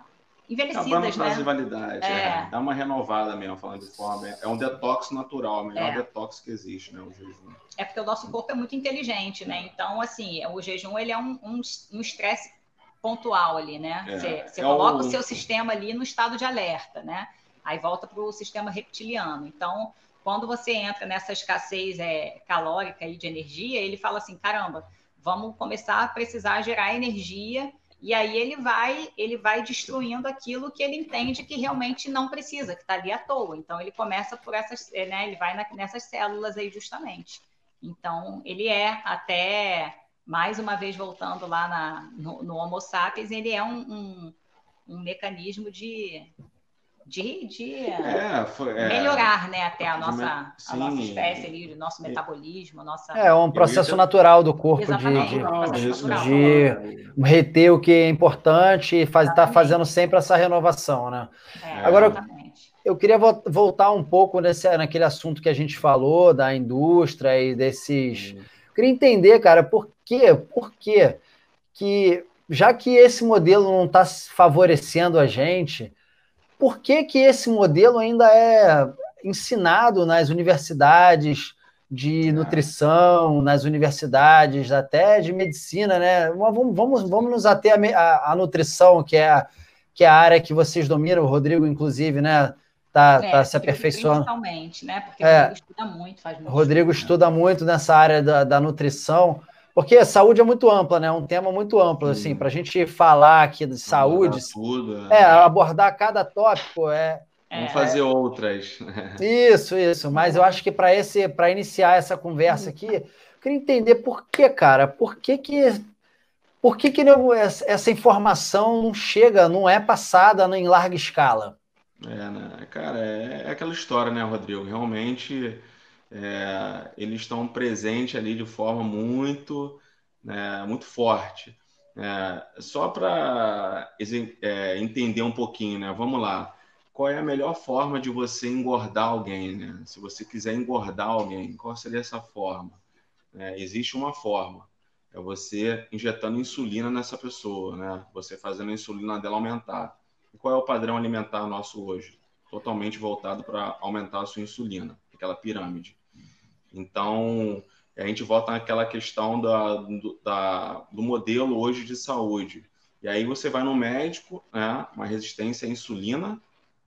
envelhecidas, Acabando né? é. é. Dá uma renovada mesmo, falando de forma. É um detox natural, o melhor é. detox que existe, né? O jejum. É porque o nosso corpo é muito inteligente, né? Então, assim, o jejum ele é um, um, um estresse pontual ali, né? É. Você, você é coloca o... o seu sistema ali no estado de alerta, né? Aí volta para o sistema reptiliano. Então, quando você entra nessa escassez é, calórica e de energia, ele fala assim: caramba, vamos começar a precisar gerar energia e aí ele vai, ele vai destruindo aquilo que ele entende que realmente não precisa, que está ali à toa. Então ele começa por essas, é, né? Ele vai na, nessas células aí justamente. Então ele é até mais uma vez voltando lá na, no, no Homo sapiens, ele é um, um, um mecanismo de de, de é, foi, é, melhorar né, até a nossa, a nossa espécie ali, o nosso metabolismo, nossa... É um processo natural do corpo Exatamente, de, de, um de, reter o que é importante e estar tá fazendo sempre essa renovação, né? É, Agora, exatamente. eu queria voltar um pouco nesse, naquele assunto que a gente falou da indústria e desses... Hum. queria entender, cara, por quê? Por quê que, já que esse modelo não está favorecendo a gente por que, que esse modelo ainda é ensinado nas universidades de nutrição, nas universidades até de medicina, né? Vamos, vamos, vamos nos ater à, nutrição, que é, a, que é a área que vocês dominam, o Rodrigo, inclusive, né? Tá, é, tá se aperfeiçoando. Principalmente, né? Porque é, o Rodrigo estuda muito, faz muito. Rodrigo estuda muito nessa área da, da nutrição. Porque a saúde é muito ampla, né? É um tema muito amplo, assim, para a gente falar aqui de saúde. Tudo, é. é, abordar cada tópico é. Vamos fazer outras. <laughs> Isso, isso. Mas eu acho que para esse, para iniciar essa conversa aqui, eu queria entender por que, cara, por que que por que, que essa informação não chega, não é passada em larga escala? É, né? Cara, é aquela história, né, Rodrigo? Realmente é, eles estão presentes ali de forma muito, né, muito forte. É, só para é, entender um pouquinho, né? Vamos lá. Qual é a melhor forma de você engordar alguém, né? Se você quiser engordar alguém, qual seria essa forma? É, existe uma forma. É você injetando insulina nessa pessoa, né? Você fazendo a insulina dela aumentar. E qual é o padrão alimentar nosso hoje? Totalmente voltado para aumentar a sua insulina aquela pirâmide. Então, a gente volta naquela questão da, do, da, do modelo hoje de saúde. E aí você vai no médico, né, uma resistência à insulina.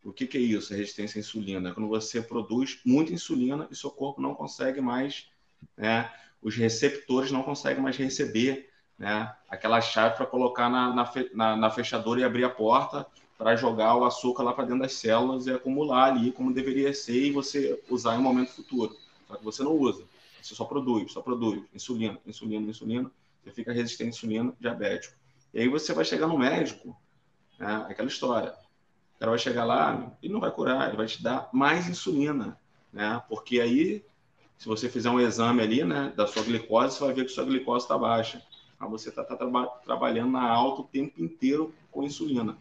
O que, que é isso, resistência à insulina? É quando você produz muita insulina e seu corpo não consegue mais, né, os receptores não conseguem mais receber né, aquela chave para colocar na, na, na, fechadura e abrir a porta para jogar o açúcar lá para dentro das células e acumular ali como deveria ser e você usar em um momento futuro. Só que você não usa, você só produz, só produz insulina, insulina, insulina, você fica resistente à insulina, diabético. E aí você vai chegar no médico, né, aquela história. O cara vai chegar lá e não vai curar, ele vai te dar mais insulina, né? Porque aí, se você fizer um exame ali, né, da sua glicose, você vai ver que sua glicose está baixa. Mas você está tá, tá trabalhando na alta o tempo inteiro com insulina.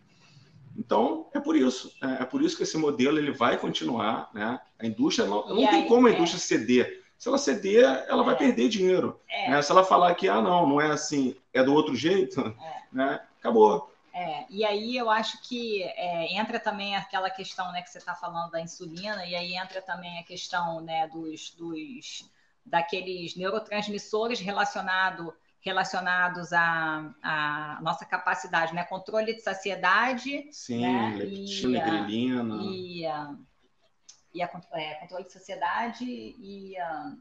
Então, é por isso. É, é, por isso que esse modelo ele vai continuar. Né? A indústria não, não tem como a é. indústria ceder. Se ela ceder, ela é. vai perder dinheiro. É. Né? Se ela falar que, ah, não, não é assim, é do outro jeito, é. né? acabou. É, e aí eu acho que é, entra também aquela questão né, que você está falando da insulina, e aí entra também a questão né, dos, dos daqueles neurotransmissores relacionado, relacionados à, à nossa capacidade, né? Controle de saciedade. Sim, né? leptina, e, grelina. E, a, e a, é, controle de saciedade e a,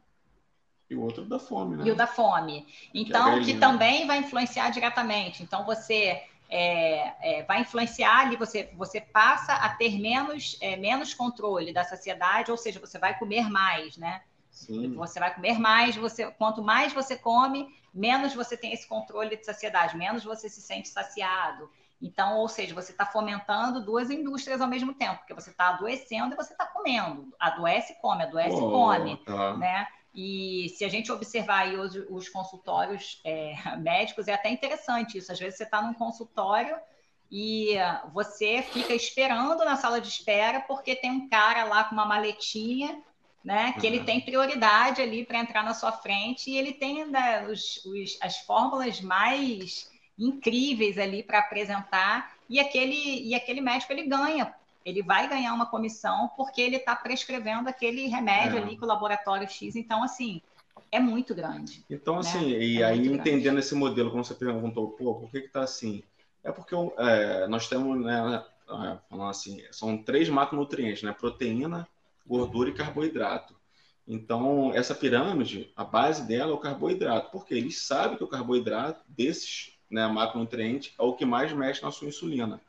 e o outro da fome, né? E o da fome. Então, que, que também vai influenciar diretamente. Então, você é, é, vai influenciar ali, você, você passa a ter menos, é, menos controle da saciedade, ou seja, você vai comer mais, né? Sim. Você vai comer mais, você, quanto mais você come, menos você tem esse controle de saciedade, menos você se sente saciado. Então, ou seja, você está fomentando duas indústrias ao mesmo tempo, porque você está adoecendo e você está comendo. Adoece e come, adoece e oh, come, tá. né? E se a gente observar aí os, os consultórios é, <laughs> médicos, é até interessante isso. Às vezes você está num consultório e você fica esperando na sala de espera porque tem um cara lá com uma maletinha, né? Que ele tem prioridade ali para entrar na sua frente e ele tem né, os, os, as fórmulas mais incríveis ali para apresentar e aquele e aquele médico ele ganha ele vai ganhar uma comissão porque ele está prescrevendo aquele remédio é. ali com o laboratório X. Então, assim, é muito grande. Então, né? assim, e é aí entendendo grande. esse modelo, como você perguntou, pô, por que está assim? É porque é, nós temos, né, é, falando assim, são três macronutrientes, né? Proteína, gordura e carboidrato. Então, essa pirâmide, a base dela é o carboidrato, porque eles sabem que o carboidrato desses né, macronutrientes é o que mais mexe na sua insulina.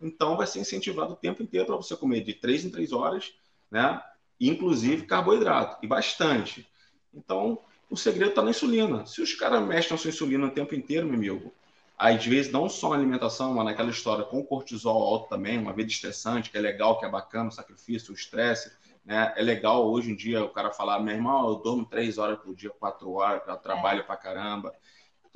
Então, vai ser incentivado o tempo inteiro para você comer de três em três horas, né? Inclusive carboidrato, e bastante. Então, o segredo está na insulina. Se os caras mexem na sua insulina o tempo inteiro, meu amigo, às vezes não só na alimentação, mas naquela história com cortisol alto também, uma vida estressante, que é legal, que é bacana, o sacrifício, o estresse, né? É legal hoje em dia o cara falar, meu irmão, eu durmo três horas por dia, quatro horas, eu trabalho é. pra caramba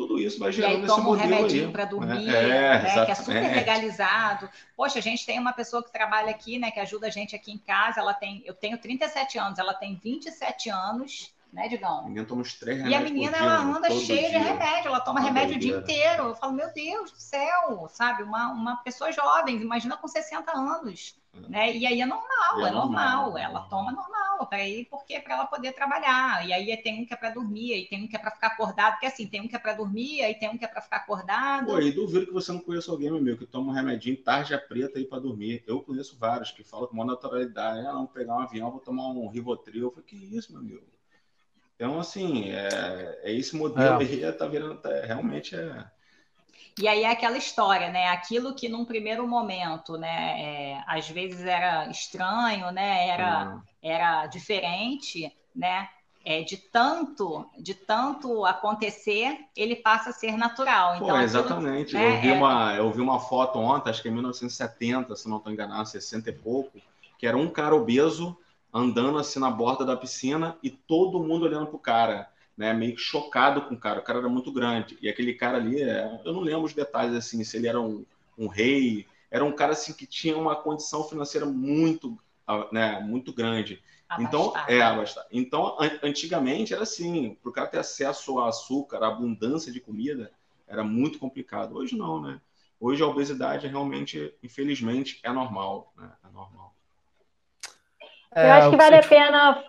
tudo isso vai gerando e aí toma um remedinho para dormir, é, né, que é super legalizado. Poxa, a gente tem uma pessoa que trabalha aqui, né, que ajuda a gente aqui em casa, ela tem, eu tenho 37 anos, ela tem 27 anos, né, Digão? A menina toma uns três remédios. E a menina, ela anda cheia dia. de remédio, ela toma remédio o dia inteiro. Eu falo, meu Deus do céu, sabe? Uma, uma pessoa jovem, imagina com 60 anos. É. Né? E aí é normal, é, é normal, normal, ela toma normal, para ir porque para ela poder trabalhar. E aí tem um que é para dormir, e tem um que é para ficar acordado, porque assim, tem um que é para dormir, aí tem um que é para ficar acordado. Pô, e duvido que você não conheça alguém, meu amigo, que toma um remedinho tarja preta aí para dormir. Eu conheço vários que falam com uma naturalidade, ah, não, pegar um avião, vou tomar um Rivotril. Eu falei, que isso, meu amigo? Então, assim, é, é esse modelo é. aí, tá virando, tá, realmente é. E aí é aquela história, né? Aquilo que num primeiro momento, né, é, às vezes era estranho, né? Era, era diferente, né? É, de tanto de tanto acontecer, ele passa a ser natural. Então, Pô, exatamente. Aquilo, né, eu, vi é... uma, eu vi uma foto ontem, acho que em 1970, se não estou enganado, 60 e pouco, que era um cara obeso andando assim na borda da piscina e todo mundo olhando pro cara, né? Meio chocado com o cara. O cara era muito grande. E aquele cara ali, é... eu não lembro os detalhes assim, se ele era um, um rei, era um cara assim que tinha uma condição financeira muito, né, muito grande. Então, é, abastar. Então, antigamente era assim, para o cara ter acesso a açúcar, a abundância de comida, era muito complicado. Hoje não, né? Hoje a obesidade realmente, infelizmente, é normal, né? É normal. É, eu acho que vale a pena.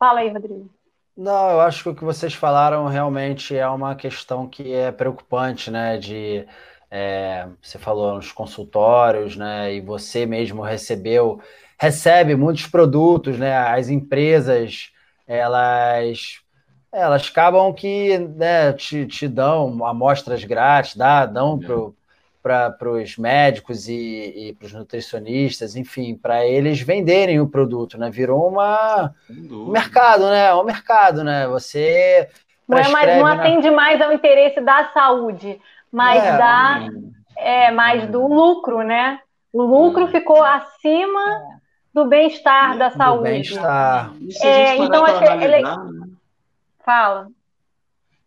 Fala aí, Rodrigo. Não, eu acho que o que vocês falaram realmente é uma questão que é preocupante, né? De é, você falou nos consultórios, né? E você mesmo recebeu, recebe muitos produtos, né? As empresas, elas elas acabam que né, te, te dão amostras grátis, dá, dão é. Para os médicos e, e para os nutricionistas, enfim, para eles venderem o produto, né? Virou uma um mercado, né? Um mercado, né? Você não, é mais, não atende mais ao interesse da saúde, mas é, da é, mais do lucro, né? O lucro é. ficou acima do bem-estar da saúde. Do bem-estar. É, então acho que ele... Né? Fala.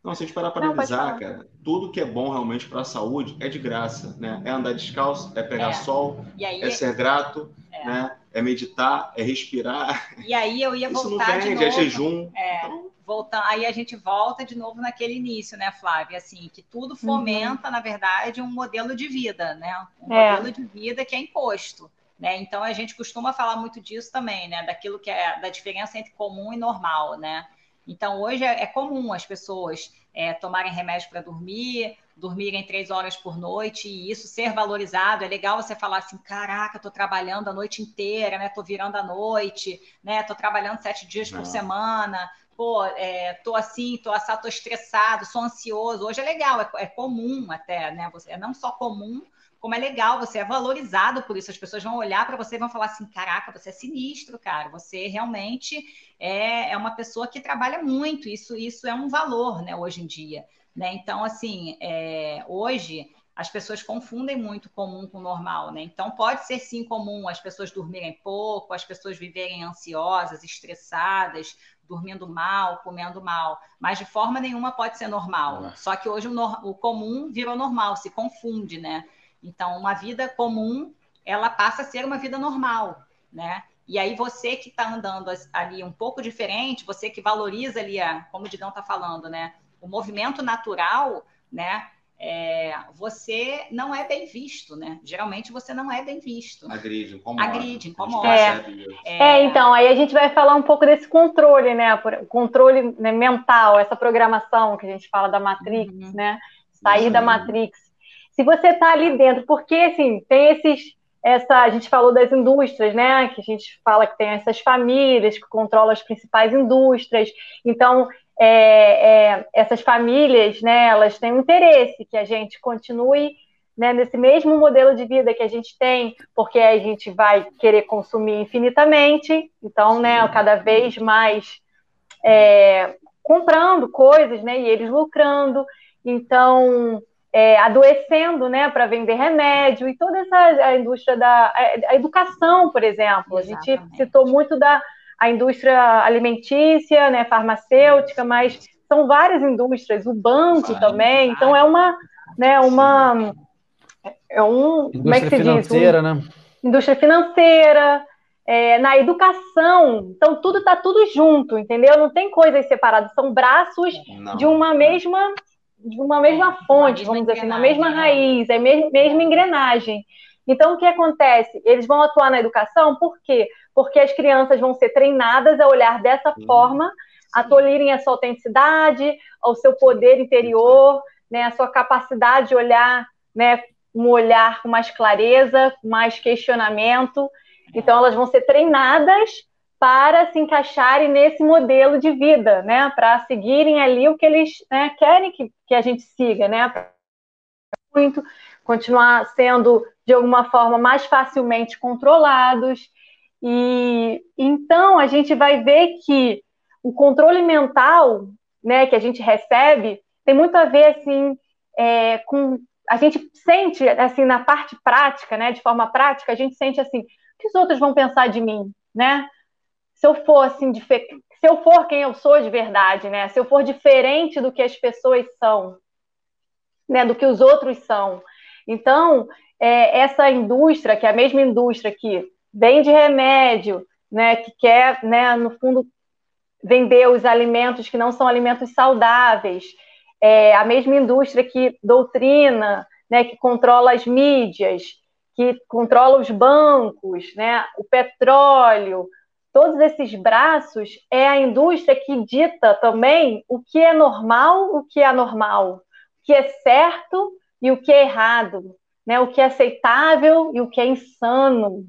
Não, se a gente parar para analisar, cara, tudo que é bom realmente para a saúde é de graça, né? É andar descalço, é pegar é. sol, aí, é ser grato, é. né? É meditar, é respirar. E aí eu ia <laughs> Isso voltar não vende, de é novo. É jejum. É. Então... Voltar, aí a gente volta de novo naquele início, né, Flávia? Assim, que tudo uhum. fomenta, uhum. na verdade, um modelo de vida, né? Um é. modelo de vida que é imposto. Né? Então a gente costuma falar muito disso também, né? Daquilo que é da diferença entre comum e normal, né? Então, hoje é, é comum as pessoas é, tomarem remédio para dormir, dormirem três horas por noite e isso ser valorizado. É legal você falar assim: caraca, estou trabalhando a noite inteira, né? Estou virando a noite, né? Estou trabalhando sete dias Não. por semana. Pô, é, tô assim, tô assado, tô estressado, sou ansioso. Hoje é legal, é, é comum até, né? Você, é não só comum, como é legal, você é valorizado por isso. As pessoas vão olhar para você e vão falar assim: caraca, você é sinistro, cara. Você realmente é, é uma pessoa que trabalha muito. Isso, isso é um valor, né, hoje em dia. Né? Então, assim, é, hoje as pessoas confundem muito comum com normal, né? Então pode ser sim comum as pessoas dormirem pouco, as pessoas viverem ansiosas, estressadas, dormindo mal, comendo mal, mas de forma nenhuma pode ser normal. Só que hoje o, no, o comum virou normal, se confunde, né? Então, uma vida comum, ela passa a ser uma vida normal, né? E aí você que está andando ali um pouco diferente, você que valoriza ali, a, como o Digão está falando, né? O movimento natural, né? É, você não é bem visto, né? Geralmente você não é bem visto. Agride, incomoda. Agride, incomoda. É, é, então, aí a gente vai falar um pouco desse controle, né? O controle né, mental, essa programação que a gente fala da Matrix, uhum. né? Sair da Matrix se você está ali dentro, porque assim, tem esses. Essa, a gente falou das indústrias, né? Que a gente fala que tem essas famílias que controlam as principais indústrias. Então, é, é, essas famílias, né? Elas têm um interesse que a gente continue né, nesse mesmo modelo de vida que a gente tem, porque a gente vai querer consumir infinitamente, então, né, cada vez mais é, comprando coisas, né, e eles lucrando. Então, é, adoecendo, né, para vender remédio e toda essa a indústria da a, a educação, por exemplo. Exatamente. A gente citou muito da a indústria alimentícia, né, farmacêutica, mas são várias indústrias, o banco também. Então é uma, né, uma é um indústria como é que se financeira, diz? Um, né? Indústria financeira, é, na educação, então tudo está tudo junto, entendeu? Não tem coisas separadas, são braços não. de uma mesma de uma mesma fonte, vamos dizer assim, uma mesma né? raiz, é a mesma, mesma engrenagem. Então, o que acontece? Eles vão atuar na educação, por quê? Porque as crianças vão ser treinadas a olhar dessa sim, forma, a tolherem a sua autenticidade, ao seu poder interior, né, a sua capacidade de olhar, né, um olhar com mais clareza, com mais questionamento. Então, elas vão ser treinadas para se encaixarem nesse modelo de vida, né? Para seguirem ali o que eles né, querem que, que a gente siga, né? Muito continuar sendo de alguma forma mais facilmente controlados. E então a gente vai ver que o controle mental, né, que a gente recebe, tem muito a ver assim é, com a gente sente assim na parte prática, né, de forma prática, a gente sente assim, o que os outros vão pensar de mim, né? Se eu for assim, se eu for quem eu sou de verdade, né? Se eu for diferente do que as pessoas são, né? Do que os outros são. Então, é, essa indústria, que é a mesma indústria que vende remédio, né? Que quer, né? No fundo, vender os alimentos que não são alimentos saudáveis, é a mesma indústria que doutrina, né? Que controla as mídias, que controla os bancos, né? O petróleo todos esses braços é a indústria que dita também o que é normal, o que é anormal, o que é certo e o que é errado, né? o que é aceitável e o que é insano.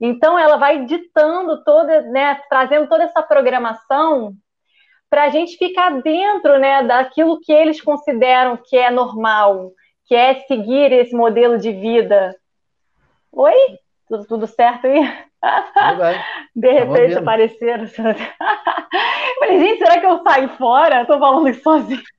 Então, ela vai ditando toda, né, trazendo toda essa programação para a gente ficar dentro né, daquilo que eles consideram que é normal, quer seguir esse modelo de vida. Oi? Tudo, tudo certo aí? <laughs> De repente apareceram. <laughs> Falei, gente, será que eu saio fora? Estou falando isso sozinho. <laughs>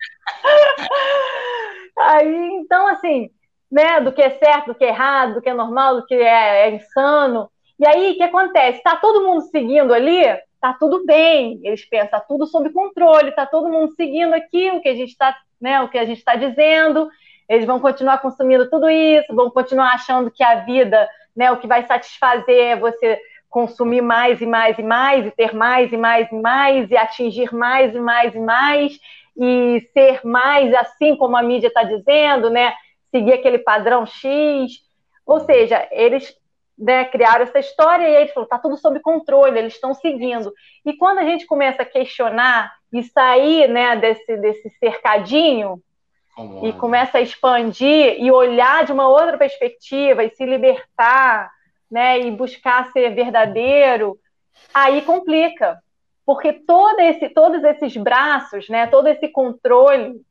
Aí, então, assim, né, do que é certo, do que é errado, do que é normal, do que é, é insano. E aí, o que acontece? Está todo mundo seguindo ali, tá tudo bem. Eles pensam, tá tudo sob controle, tá todo mundo seguindo aqui o que a gente está, né, o que a gente está dizendo. Eles vão continuar consumindo tudo isso, vão continuar achando que a vida, né, o que vai satisfazer é você consumir mais e mais e mais, e ter mais e mais e mais, e atingir mais e mais e mais, e ser mais assim como a mídia está dizendo, né? Seguir aquele padrão X. Ou seja, eles né, criaram essa história e eles falaram, está tudo sob controle, eles estão seguindo. E quando a gente começa a questionar e sair né, desse, desse cercadinho, e começa a expandir e olhar de uma outra perspectiva e se libertar, né, e buscar ser verdadeiro, aí complica, porque todo esse, todos esses braços, né, todo esse controle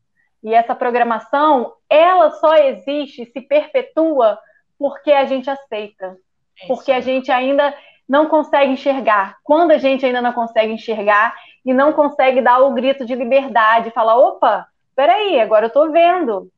e essa programação, ela só existe, se perpetua porque a gente aceita, é porque a gente ainda não consegue enxergar. Quando a gente ainda não consegue enxergar e não consegue dar o grito de liberdade, falar, opa, peraí, agora eu estou vendo.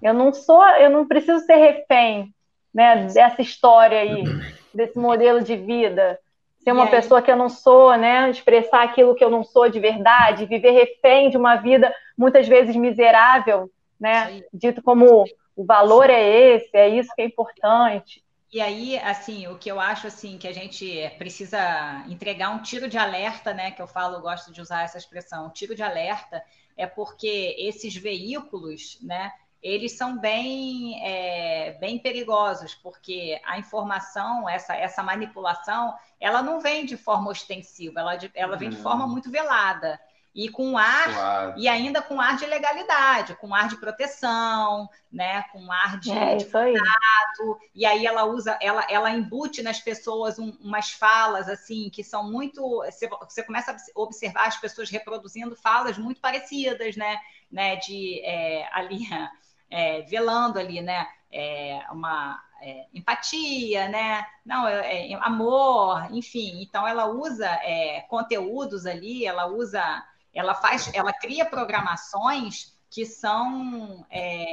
Eu não sou, eu não preciso ser refém né, dessa história aí, desse modelo de vida. Ser uma pessoa que eu não sou, né? Expressar aquilo que eu não sou de verdade, viver refém de uma vida muitas vezes miserável, né? Dito como o valor é esse, é isso que é importante. E aí, assim, o que eu acho assim que a gente precisa entregar um tiro de alerta, né? Que eu falo, eu gosto de usar essa expressão, um tiro de alerta, é porque esses veículos, né? eles são bem, é, bem perigosos, porque a informação, essa, essa manipulação, ela não vem de forma ostensiva, ela, de, ela vem de forma muito velada. E com ar, Suave. e ainda com ar de legalidade, com ar de proteção, né? Com ar de, é, de contato. E aí ela usa, ela, ela embute nas pessoas um, umas falas assim que são muito. Você, você começa a observar as pessoas reproduzindo falas muito parecidas, né? né de é, ali <laughs> é, velando ali, né? É, uma é, empatia, né? Não, é, é, amor, enfim. Então ela usa é, conteúdos ali, ela usa, ela faz, ela cria programações que são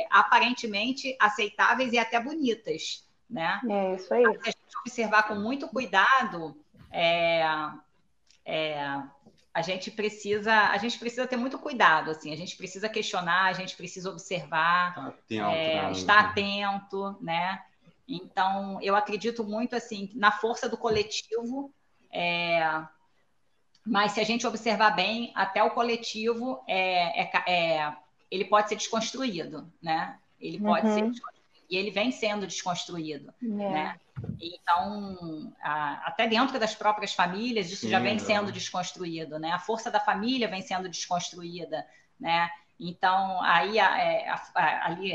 aparentemente aceitáveis e até bonitas, né? É isso aí. Se a gente observar com muito cuidado, é, é, a gente precisa a gente precisa ter muito cuidado assim a gente precisa questionar a gente precisa observar tá atento, é, né? estar atento né então eu acredito muito assim na força do coletivo é, mas se a gente observar bem até o coletivo é, é, é ele pode ser desconstruído né ele pode uhum. ser desconstruído e ele vem sendo desconstruído, é. né? Então, a, até dentro das próprias famílias, isso Sim, já vem sendo desconstruído, né? A força da família vem sendo desconstruída, né? Então, aí é, a, a, ali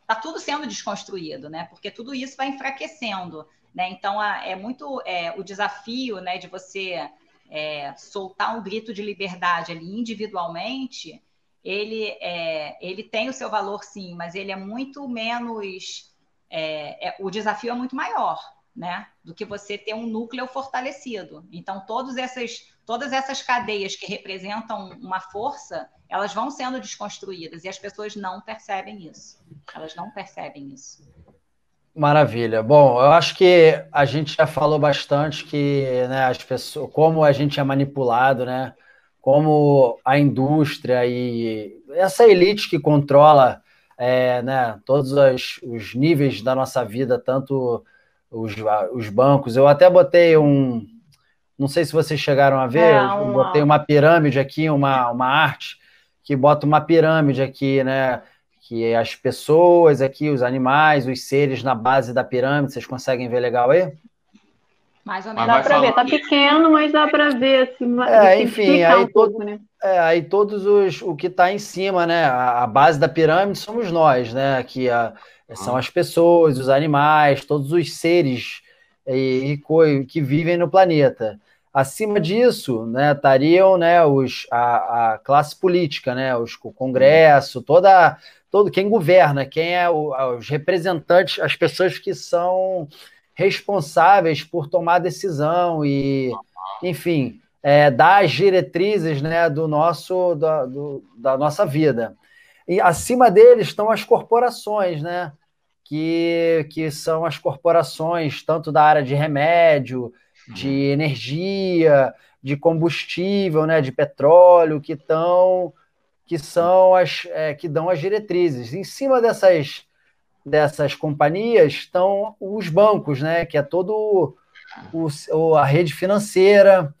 está tudo sendo desconstruído, né? Porque tudo isso vai enfraquecendo, né? Então, é muito é, o desafio, né, de você é, soltar um grito de liberdade ali individualmente ele, é, ele tem o seu valor sim, mas ele é muito menos. É, é, o desafio é muito maior, né? Do que você ter um núcleo fortalecido. Então, todas essas, todas essas cadeias que representam uma força, elas vão sendo desconstruídas e as pessoas não percebem isso. Elas não percebem isso. Maravilha. Bom, eu acho que a gente já falou bastante que né, as pessoas, como a gente é manipulado, né? como a indústria e essa elite que controla é, né, todos os, os, níveis da nossa vida, tanto os, os, bancos. Eu até botei um. Não sei se vocês chegaram a ver, é, uma... eu botei uma pirâmide aqui, uma, uma arte, que bota uma pirâmide aqui, né? Que as pessoas aqui, os animais, os seres na base da pirâmide, vocês conseguem ver legal aí? Mais ou menos. Dá para ver, tá pequeno, mas dá para ver. Assim, é, enfim, aí, um todo, pouco, né? é, aí todos os. O que está em cima, né? A, a, base da pirâmide somos nós, né? Que a, são ah. as pessoas, os animais, todos os seres e, e que vivem no planeta. Acima disso, né, estariam né, os, a, a, classe política, né, os, o Congresso, toda, todo quem governa, quem é o, os representantes, as pessoas que são responsáveis por tomar decisão e, enfim, é, dar as diretrizes né, do nosso, da, do, da nossa vida. E acima deles estão as corporações, né? Que, que são as corporações, tanto da área de remédio, de uhum. energia, de combustível, né, de petróleo, que estão que são as é, que dão as diretrizes. Em cima dessas dessas companhias estão os bancos, né, que é todo o, a rede financeira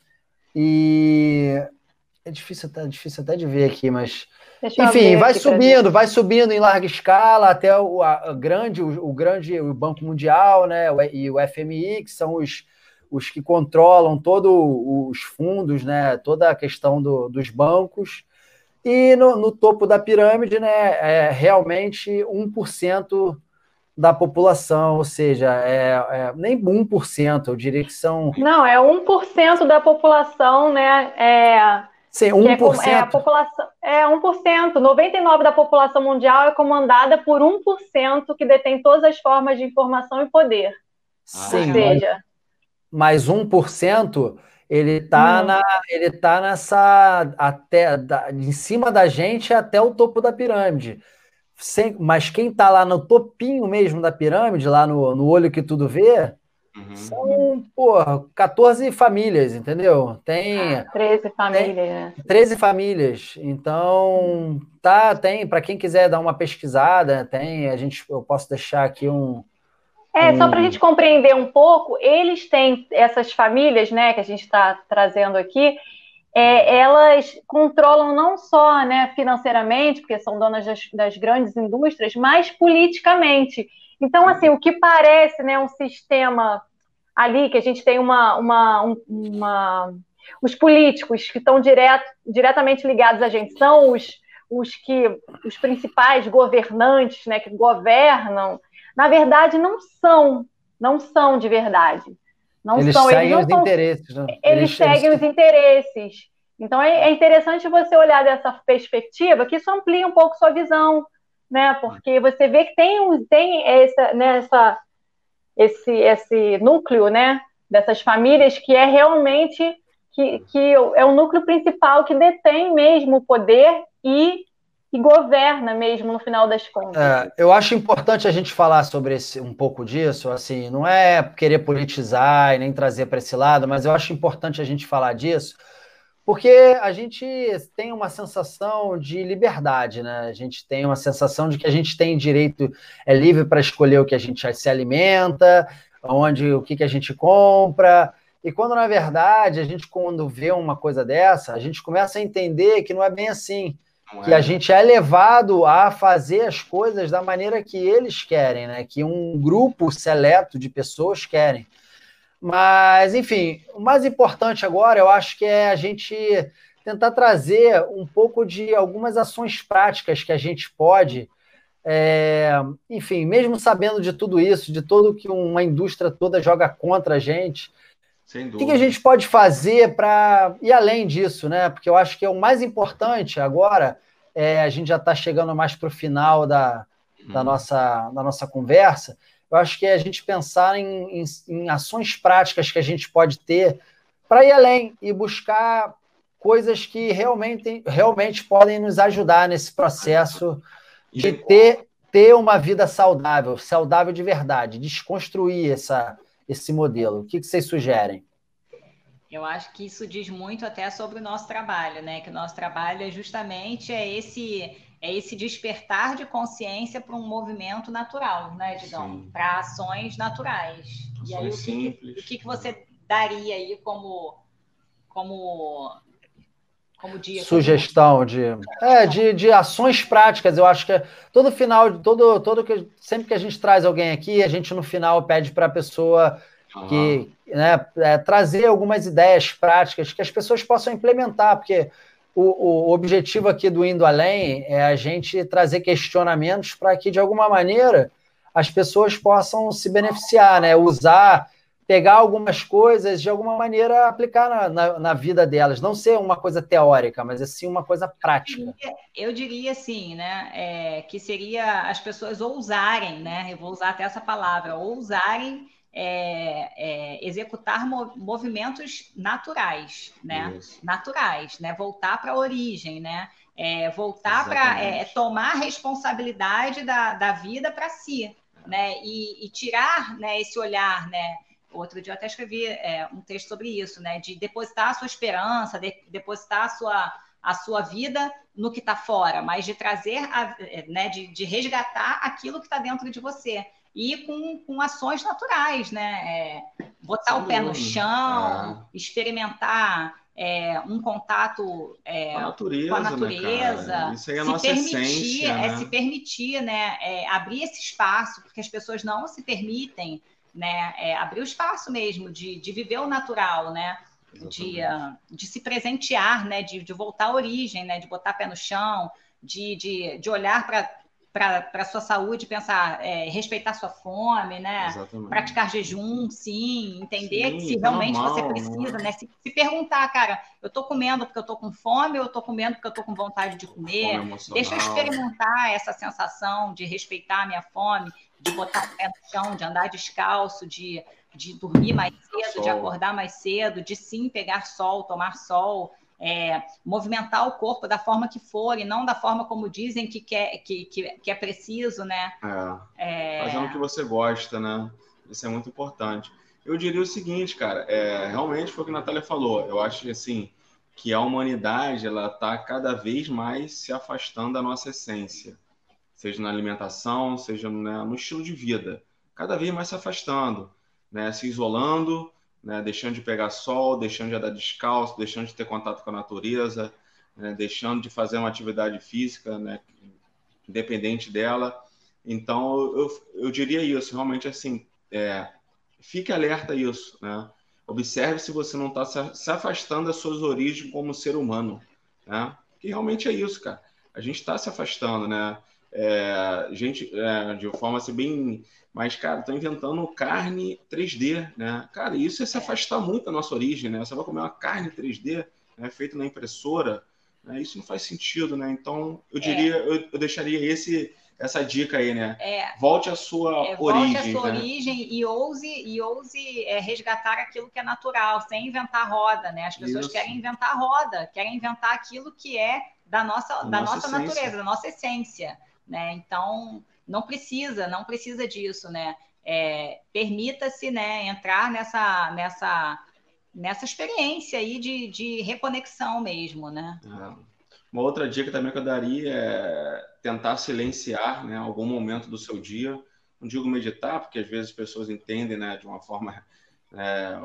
e é difícil, é difícil até de ver aqui, mas enfim, vai subindo, vai subindo em larga escala até o a, a grande, o, o, grande, o Banco Mundial, né, e o FMI, que são os, os que controlam todos os fundos, né, toda a questão do, dos bancos. E no, no, topo da pirâmide, né, é realmente 1% da população, ou seja, é, é, nem 1%, eu diria que são. Não, é 1% da população, né? É, Sim, 1%. É, é, a população, é 1%. 99% da população mundial é comandada por 1% que detém todas as formas de informação e poder. Sim, ou seja, mas 1%, ele está hum. na, ele tá nessa até da, em cima da gente até o topo da pirâmide. Sem, mas quem está lá no topinho mesmo da pirâmide, lá no, no olho que tudo vê, uhum. são, porra, 14 famílias, entendeu? Tem. Ah, 13 famílias, né? 13 famílias. Então, tá, tem, para quem quiser dar uma pesquisada, tem, a gente, eu posso deixar aqui um, é, só para a gente compreender um pouco, eles têm essas famílias, né, que a gente está trazendo aqui, é, elas controlam não só né, financeiramente, porque são donas das, das, grandes indústrias, mas politicamente. Então, assim, o que parece né, um sistema ali, que a gente tem uma. uma, uma os políticos que estão direto, diretamente ligados a gente são os, os que os principais governantes né, que governam na verdade, não são, não são de verdade. Não eles são, seguem eles os são, interesses. Né? Eles, eles seguem eles... os interesses. Então é, é, interessante você olhar dessa perspectiva, que isso amplia um pouco sua visão, né? Porque você vê que tem, tem essa, né, esse, esse núcleo, né? Dessas famílias que é realmente que, que é o núcleo principal que detém mesmo o poder e que governa mesmo no final das contas. É, eu acho importante a gente falar sobre esse, um pouco disso, assim, não é querer politizar e nem trazer para esse lado, mas eu acho importante a gente falar disso, porque a gente tem uma sensação de liberdade, né? A gente tem uma sensação de que a gente tem direito, é livre para escolher o que a gente se alimenta, onde o que, que a gente compra. E quando, na verdade, a gente, quando vê uma coisa dessa, a gente começa a entender que não é bem assim que a é. gente é levado a fazer as coisas da maneira que eles querem, né? Que um grupo seleto de pessoas querem. Mas, enfim, o mais importante agora, eu acho que é a gente tentar trazer um pouco de algumas ações práticas que a gente pode, é, enfim, mesmo sabendo de tudo isso, de tudo que uma indústria toda joga contra a gente, o que, a gente pode fazer para ir além disso, né? Porque eu acho que é o mais importante agora. É, a gente já está chegando mais para o final da, da, uhum. nossa, da nossa conversa. Eu acho que é a gente pensar em, em, em ações práticas que a gente pode ter para ir além e buscar coisas que realmente, realmente podem nos ajudar nesse processo de ter, ter uma vida saudável, saudável de verdade, desconstruir essa, esse modelo? O que, que vocês sugerem? Eu acho que isso diz muito até sobre o nosso trabalho, né? Que o nosso trabalho é justamente é esse é esse despertar de consciência para um movimento natural, né, Digão? Para ações naturais. Ações e aí, o que, o que, que você daria aí como como dia sugestão como... de é de, de ações práticas eu acho que é, todo final todo todo que sempre que a gente traz alguém aqui a gente no final pede para a pessoa uhum. que né, é, trazer algumas ideias práticas que as pessoas possam implementar porque o, o objetivo aqui do indo além é a gente trazer questionamentos para que de alguma maneira as pessoas possam se beneficiar né usar pegar algumas coisas de alguma maneira aplicar na, na, na, vida delas, não ser uma coisa teórica, mas assim uma coisa prática. Eu diria assim, né, é, que seria as pessoas ousarem, né, eu vou usar até essa palavra, ousarem é, é, executar movimentos naturais, né, Isso. naturais, né, voltar para a origem, né, é, voltar para é, tomar responsabilidade da, da vida para si, né, e, e tirar, né, esse olhar, né, Outro dia eu até escrevi é, um texto sobre isso, né? De depositar a sua esperança, de, depositar a sua, a sua vida no que está fora, mas de trazer, a, né? De, de resgatar aquilo que está dentro de você. E com, com ações naturais, né? É, botar Sim, o pé no chão, é. experimentar é, um contato é, com a natureza, com a natureza né, Isso aí é a nossa permitir, essência, é né? se permitir, né, é, abrir esse espaço, porque as pessoas não se permitem né? É, abrir o espaço mesmo de, de viver o natural, né? De, uh, de se presentear, né? De, de voltar à origem, né? De botar pé no chão, de, de, de olhar para para a sua saúde, pensar, é, respeitar sua fome, né? Exatamente. Praticar jejum, sim, entender sim, se tá realmente normal, você precisa, né? Se, se, perguntar, cara, eu estou comendo porque eu estou com fome ou eu estou comendo porque eu estou com vontade de comer? Deixa eu experimentar essa sensação de respeitar a minha fome, de botar o pé no chão, de andar descalço, de, de dormir mais cedo, sol. de acordar mais cedo, de sim pegar sol, tomar sol, é, movimentar o corpo da forma que for e não da forma como dizem que, quer, que, que, que é preciso, né? É, é... Fazendo o que você gosta, né? Isso é muito importante. Eu diria o seguinte, cara, é, realmente foi o que a Natália falou. Eu acho assim que a humanidade ela está cada vez mais se afastando da nossa essência seja na alimentação, seja né, no estilo de vida, cada vez mais se afastando, né, se isolando, né, deixando de pegar sol, deixando de andar descalço, deixando de ter contato com a natureza, né, deixando de fazer uma atividade física, né, independente dela. Então, eu, eu diria isso, realmente assim, é, fique alerta a isso, né? Observe se você não está se afastando das suas origens como ser humano, né? Que realmente é isso, cara. A gente está se afastando, né? É, gente, é, de forma assim, bem. Mas, cara, estão inventando carne 3D, né? Cara, isso é se afastar muito da nossa origem, né? Você vai comer uma carne 3D, né, feita na impressora, né? isso não faz sentido, né? Então, eu diria, é. eu, eu, deixaria esse, essa dica aí, né? É. Volte à sua é, origem. Volte à sua né? origem e ouse, e ouse é, resgatar aquilo que é natural, sem inventar roda, né? As pessoas isso. querem inventar roda, querem inventar aquilo que é da nossa, da nossa, nossa natureza, da nossa essência né? Então, não precisa, não precisa disso, né? É, Permita-se, né, entrar nessa, nessa, nessa experiência aí de, de reconexão mesmo, né? É. Uma outra dica também que eu daria é tentar silenciar, né, algum momento do seu dia. Não digo meditar, porque às vezes as pessoas entendem, né, de uma forma, é,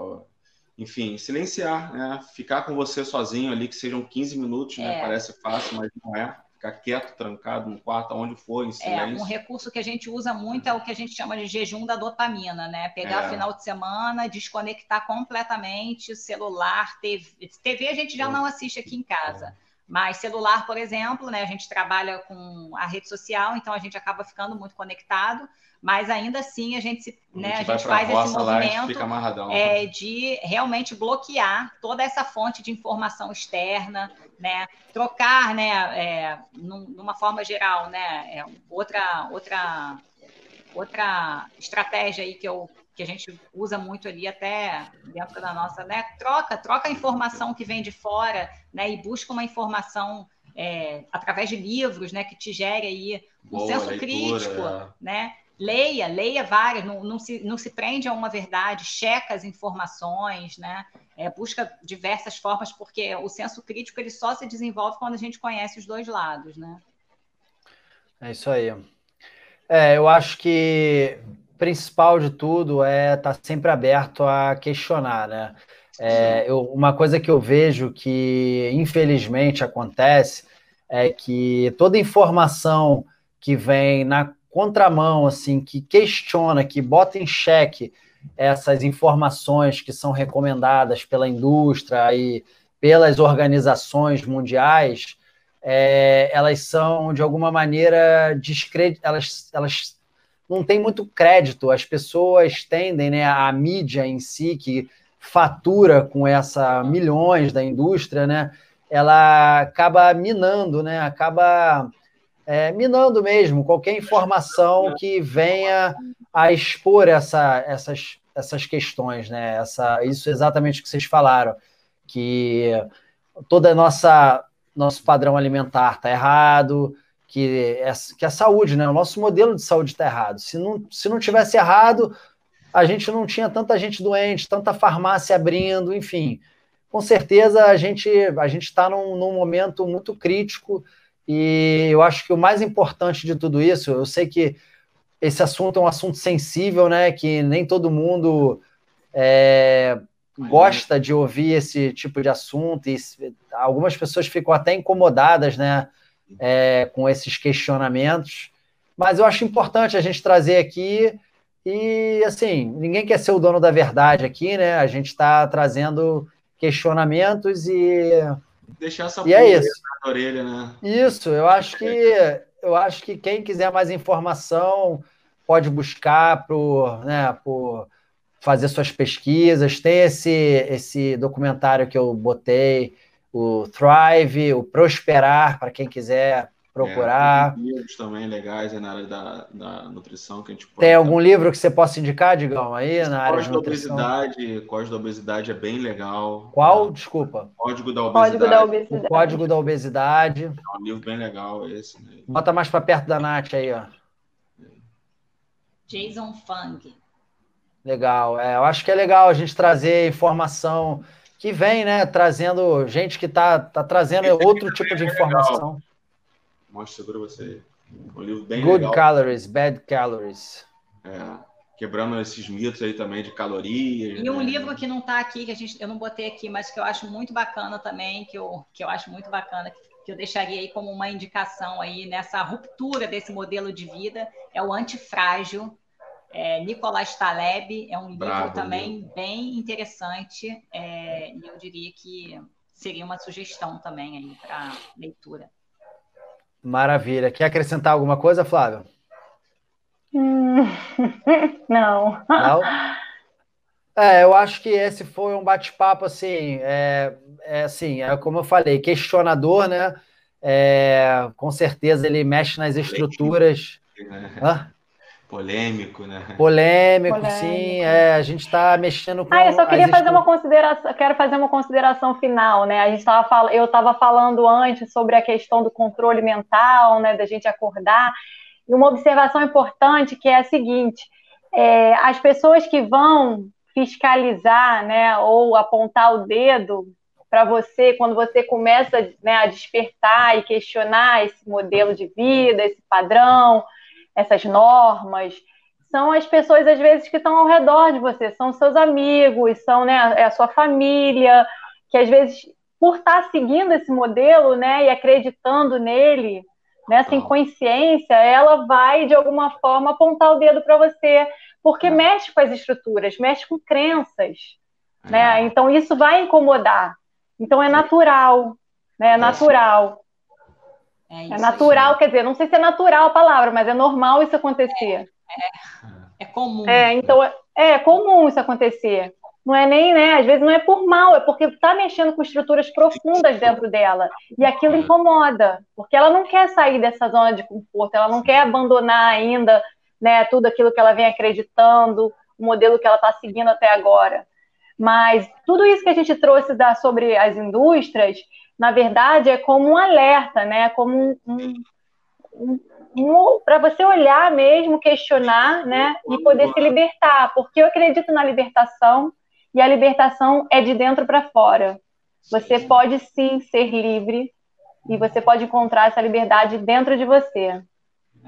enfim, silenciar, né, ficar com você sozinho ali, que sejam 15 minutos, né, é. parece fácil, mas não é ficar quieto, trancado no quarto, onde for, em silêncio. É, um recurso que a gente usa muito é o que a gente chama de jejum da dopamina, né? Pegar é. final de semana, desconectar completamente o celular, TV. TV a gente já não assiste aqui em casa. Mas celular, por exemplo, né, a gente trabalha com a rede social, então a gente acaba ficando muito conectado, mas ainda assim a gente, se, a né, a gente faz esse movimento é, de realmente bloquear toda essa fonte de informação externa, né, trocar, né, é, numa forma geral, né, é, outra, outra, outra estratégia aí que eu que a gente usa muito ali até dentro da nossa, né? Troca, troca a informação que vem de fora, né? E busca uma informação é, através de livros, né? Que te gere aí um Boa, senso leitura, crítico, é. né? Leia, leia várias, não, não, se, não se prende a uma verdade, checa as informações, né? É, busca diversas formas, porque o senso crítico ele só se desenvolve quando a gente conhece os dois lados, né? É isso aí. É, eu acho que principal de tudo é estar tá sempre aberto a questionar, né? É, eu, uma coisa que eu vejo que infelizmente acontece é que toda informação que vem na contramão, assim, que questiona, que bota em xeque essas informações que são recomendadas pela indústria e pelas organizações mundiais, é, elas são de alguma maneira discred... elas, elas não tem muito crédito. As pessoas tendem, né, a mídia em si, que fatura com essa milhões da indústria, né, ela acaba minando, né, acaba é, minando mesmo qualquer informação que venha a expor essa, essas, essas questões, né, essa, isso exatamente que vocês falaram, que toda a nossa nosso padrão alimentar está errado, que, é, que a saúde, né? O nosso modelo de saúde está errado. Se não, se não tivesse errado, a gente não tinha tanta gente doente, tanta farmácia abrindo, enfim. Com certeza a gente a gente está num, num momento muito crítico e eu acho que o mais importante de tudo isso, eu sei que esse assunto é um assunto sensível, né? Que nem todo mundo é, gosta de ouvir esse tipo de assunto e algumas pessoas ficam até incomodadas, né? é, com esses questionamentos. Mas eu acho importante a gente trazer aqui e, assim, ninguém quer ser o dono da verdade aqui, né? A gente está trazendo questionamentos e. Deixar essa e é isso. na orelha, né? Isso, eu acho que eu acho que quem quiser mais informação pode buscar por, né, por fazer suas pesquisas. Tem esse, esse documentário que eu botei o Thrive, o Prosperar, para quem quiser procurar. É, tem livros também legais na área da, da nutrição que a gente pode... Tem algum livro que você possa indicar, Digão, aí na área de nutrição? Obesidade, Código da Obesidade é bem legal. Qual? Desculpa. Código da Obesidade. Código da Obesidade. O Código da Obesidade. É um livro bem legal esse. Né? Bota mais para perto da Nath aí, ó. Jason Fung. Legal. É, eu acho que é legal a gente trazer informação que vem, né, trazendo gente que está tá trazendo outro tipo de informação. Mostra para você. Um livro bem Good legal. calories, bad calories. É, quebrando esses mitos aí também de calorias. E né? um livro que não está aqui, que a gente, eu não botei aqui, mas que eu acho muito bacana também, que eu, que eu acho muito bacana, que eu deixaria aí como uma indicação aí nessa ruptura desse modelo de vida, é o Antifrágil, é, Nicolás Taleb é um livro Bravo, também meu. bem interessante é, e eu diria que seria uma sugestão também aí para leitura. Maravilha. Quer acrescentar alguma coisa, Flávio? Hum, <laughs> não. Não? É, eu acho que esse foi um bate-papo assim, é, é, assim, é como eu falei, questionador, né? É, com certeza ele mexe nas estruturas. Hã? Polêmico, né? Polêmico, Polêmico. sim. É, a gente está mexendo com. Ah, eu só queria fazer uma consideração, quero fazer uma consideração final, né? A gente tava fal... Eu estava falando antes sobre a questão do controle mental, né? Da gente acordar. E uma observação importante que é a seguinte: é, as pessoas que vão fiscalizar, né, ou apontar o dedo para você quando você começa né, a despertar e questionar esse modelo de vida, esse padrão essas normas, são as pessoas, às vezes, que estão ao redor de você, são seus amigos, são né, é a sua família, que às vezes, por estar seguindo esse modelo né, e acreditando nele, nessa inconsciência, ela vai, de alguma forma, apontar o dedo para você, porque mexe com as estruturas, mexe com crenças. Né? Então, isso vai incomodar. Então, é natural. Né? É natural. É, é natural, aí. quer dizer, não sei se é natural a palavra, mas é normal isso acontecer. É, é, é comum. É, então, é, é comum isso acontecer. Não é nem, né? Às vezes não é por mal, é porque está mexendo com estruturas profundas dentro dela. E aquilo incomoda, porque ela não quer sair dessa zona de conforto, ela não quer abandonar ainda né, tudo aquilo que ela vem acreditando, o modelo que ela está seguindo até agora. Mas tudo isso que a gente trouxe da, sobre as indústrias na verdade, é como um alerta, né? Como um, um, um, um para você olhar mesmo, questionar, né? E poder se libertar, porque eu acredito na libertação e a libertação é de dentro para fora. Você pode sim ser livre e você pode encontrar essa liberdade dentro de você.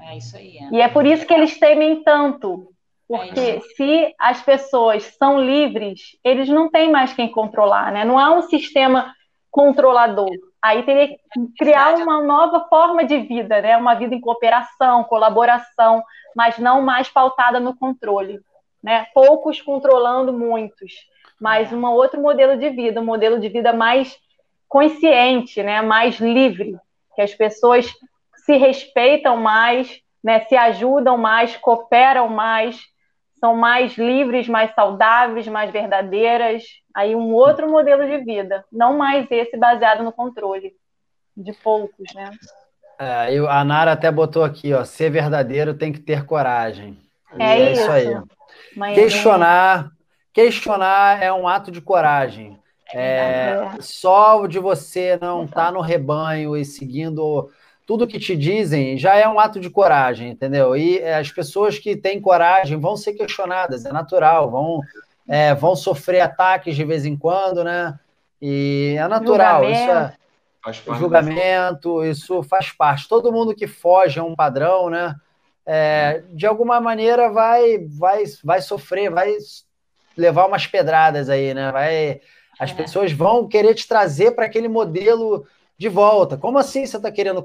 É isso aí. É. E é por isso que eles temem tanto, porque é se as pessoas são livres, eles não têm mais quem controlar, né? Não há um sistema controlador. Aí teria que criar uma nova forma de vida, né? Uma vida em cooperação, colaboração, mas não mais pautada no controle, né? Poucos controlando muitos, mas um outro modelo de vida, um modelo de vida mais consciente, né? Mais livre, que as pessoas se respeitam mais, né, se ajudam mais, cooperam mais, são mais livres, mais saudáveis, mais verdadeiras. Aí um outro modelo de vida, não mais esse baseado no controle de poucos, né? É, eu, a Nara até botou aqui, ó, ser verdadeiro tem que ter coragem. É, é isso. isso. aí. Mas, questionar, questionar é um ato de coragem. É, é. Só de você não estar tá no rebanho e seguindo tudo que te dizem já é um ato de coragem, entendeu? E é, as pessoas que têm coragem vão ser questionadas, é natural, vão, é, vão sofrer ataques de vez em quando, né? E é natural, isso é julgamento, isso faz parte. Todo mundo que foge a um padrão, né? É, de alguma maneira vai, vai, vai sofrer, vai levar umas pedradas aí, né? Vai, as é. pessoas vão querer te trazer para aquele modelo de volta. Como assim você está querendo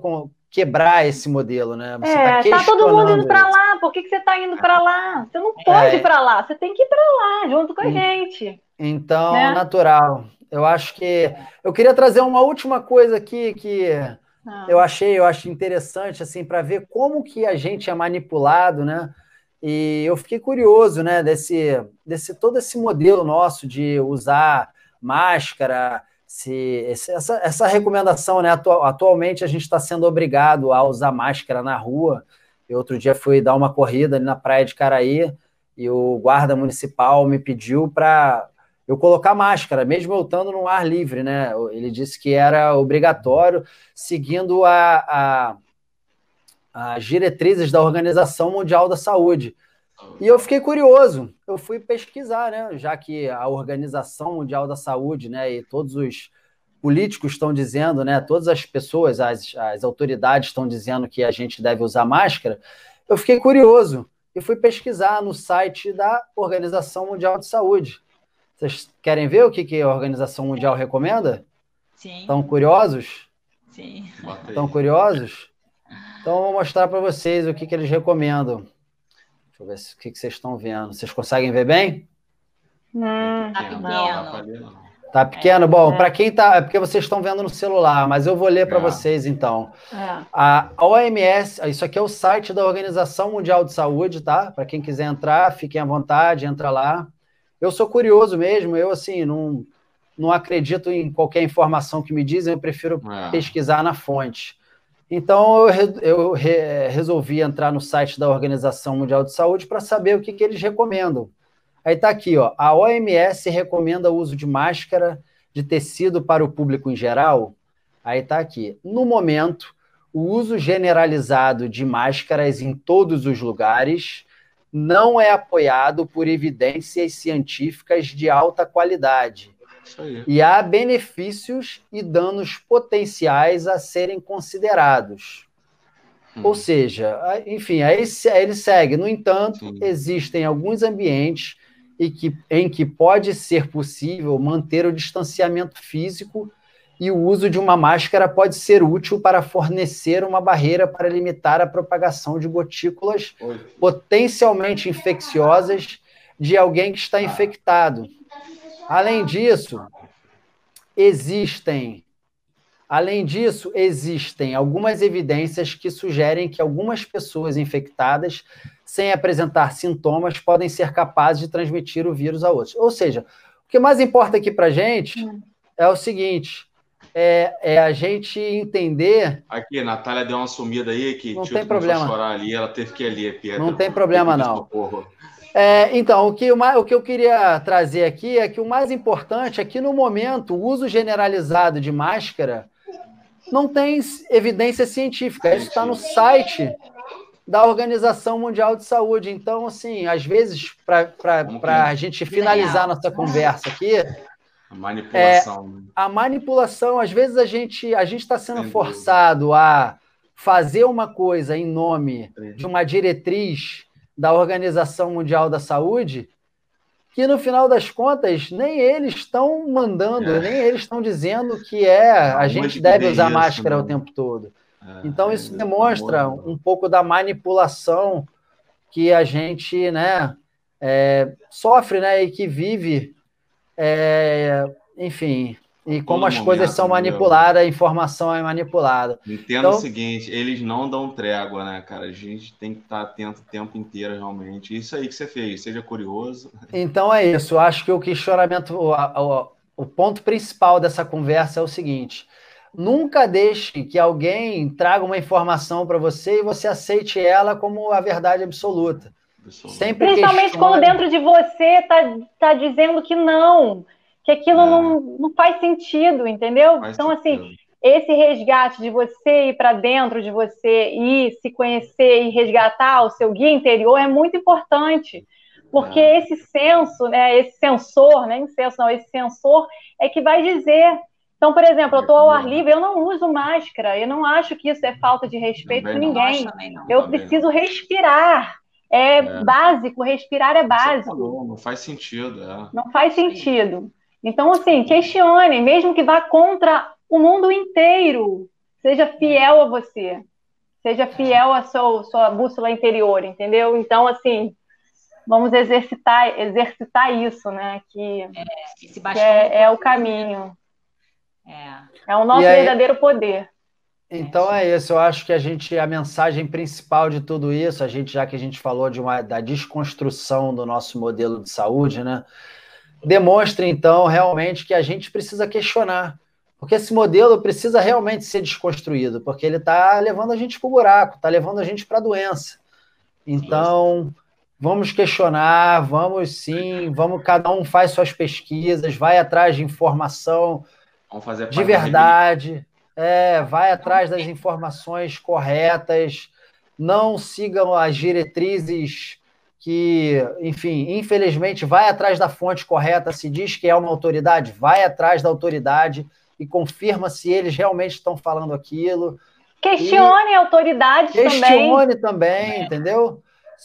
quebrar esse modelo, né? Você é, tá, tá todo mundo indo para lá. Por que, que você está indo para lá? Você não pode é. ir para lá. Você tem que ir para lá junto com a gente. Então, né? natural. Eu acho que eu queria trazer uma última coisa aqui que ah. eu achei, eu acho interessante assim para ver como que a gente é manipulado, né? E eu fiquei curioso, né, desse, desse todo esse modelo nosso de usar máscara, se essa, essa recomendação, né? atualmente a gente está sendo obrigado a usar máscara na rua. Eu outro dia fui dar uma corrida ali na praia de Caraí e o guarda municipal me pediu para eu colocar máscara, mesmo eu estando no ar livre, né? Ele disse que era obrigatório, seguindo a, a, as diretrizes da Organização Mundial da Saúde. E eu fiquei curioso, eu fui pesquisar, né? Já que a Organização Mundial da Saúde, né, e todos os políticos estão dizendo, né, todas as pessoas, as, as autoridades estão dizendo que a gente deve usar máscara, eu fiquei curioso e fui pesquisar no site da Organização Mundial de Saúde. Vocês querem ver o que, que a Organização Mundial recomenda? Sim. Estão curiosos? Sim. Estão curiosos? Então, eu vou mostrar para vocês o que, que eles recomendam. Deixa eu ver se, o que, que vocês estão vendo. Vocês conseguem ver bem? Hum, tá pequeno. Tá pequeno? Bom, é. para quem tá. É porque vocês estão vendo no celular, mas eu vou ler para é. vocês então. É. A OMS, isso aqui é o site da Organização Mundial de Saúde, tá? Para quem quiser entrar, fiquem à vontade, entra lá. Eu sou curioso mesmo, eu assim, não, não acredito em qualquer informação que me dizem, eu prefiro é. pesquisar na fonte. Então, eu, eu re, resolvi entrar no site da Organização Mundial de Saúde para saber o que, que eles recomendam. Aí está aqui, ó, a OMS recomenda o uso de máscara de tecido para o público em geral. Aí está aqui. No momento, o uso generalizado de máscaras em todos os lugares não é apoiado por evidências científicas de alta qualidade e há benefícios e danos potenciais a serem considerados. Hum. Ou seja, enfim, aí ele segue. No entanto, Sim. existem alguns ambientes em que, em que pode ser possível manter o distanciamento físico e o uso de uma máscara pode ser útil para fornecer uma barreira para limitar a propagação de gotículas Oi. potencialmente infecciosas de alguém que está ah. infectado Além disso, existem Além disso, existem algumas evidências que sugerem que algumas pessoas infectadas, sem apresentar sintomas, podem ser capazes de transmitir o vírus a outros. Ou seja, o que mais importa aqui para a gente hum. é o seguinte: é, é, a gente entender. Aqui, a Natália deu uma sumida aí que não tem problema. chorar ali, ela teve que ir ali, Pietra. Não tem problema, <laughs> não. É, então, o que, o que eu queria trazer aqui é que o mais importante é que, no momento, o uso generalizado de máscara não tem evidência científica. Isso está no site da Organização Mundial de Saúde. Então, assim, às vezes, para a gente finalizar nossa conversa aqui. A manipulação. É, né? a manipulação, às vezes, a gente a está sendo forçado a fazer uma coisa em nome de uma diretriz da Organização Mundial da Saúde, que no final das contas nem eles estão mandando, é. nem eles estão dizendo que é a gente deve usar isso, máscara o tempo todo. É, então isso é, demonstra um pouco da manipulação que a gente, né, é, sofre, né, e que vive, é, enfim, e como as momento, coisas são manipuladas, a informação é manipulada. Entenda então, o seguinte, eles não dão trégua, né, cara? A gente tem que estar atento o tempo inteiro, realmente. Isso aí que você fez, seja curioso. Então é isso. Eu acho que o questionamento, o, o, o ponto principal dessa conversa é o seguinte: nunca deixe que alguém traga uma informação para você e você aceite ela como a verdade absoluta. Sempre Principalmente questione... quando dentro de você está tá dizendo que não que aquilo é. não, não faz sentido, entendeu? Faz então, assim, sentido. assim, esse resgate de você ir para dentro de você e se conhecer e resgatar o seu guia interior é muito importante. Porque é. esse senso, né, esse sensor, nem senso não, esse sensor é que vai dizer. Então, por exemplo, eu estou ao ar livre, eu não uso máscara, eu não acho que isso é falta de respeito com ninguém. Não, eu preciso respirar. É, é, básico, respirar é básico. Falou, não faz sentido. É. Não faz sentido. Então, assim, questione, mesmo que vá contra o mundo inteiro, seja fiel a você, seja fiel à sua, sua bússola interior, entendeu? Então, assim, vamos exercitar, exercitar isso, né? Que, é, que é, é, o caminho. É, é o nosso aí, verdadeiro poder. Então é isso, eu acho que a gente, a mensagem principal de tudo isso, a gente, já que a gente falou de uma, da desconstrução do nosso modelo de saúde, né? Demonstra, então, realmente que a gente precisa questionar. Porque esse modelo precisa realmente ser desconstruído, porque ele está levando a gente para o buraco, está levando a gente para a doença. Então, vamos questionar, vamos sim, vamos, cada um faz suas pesquisas, vai atrás de informação de verdade, é, vai atrás das informações corretas, não sigam as diretrizes que, enfim, infelizmente vai atrás da fonte correta, se diz que é uma autoridade, vai atrás da autoridade e confirma se eles realmente estão falando aquilo. Questione a autoridade questione também. Questione também, é. entendeu?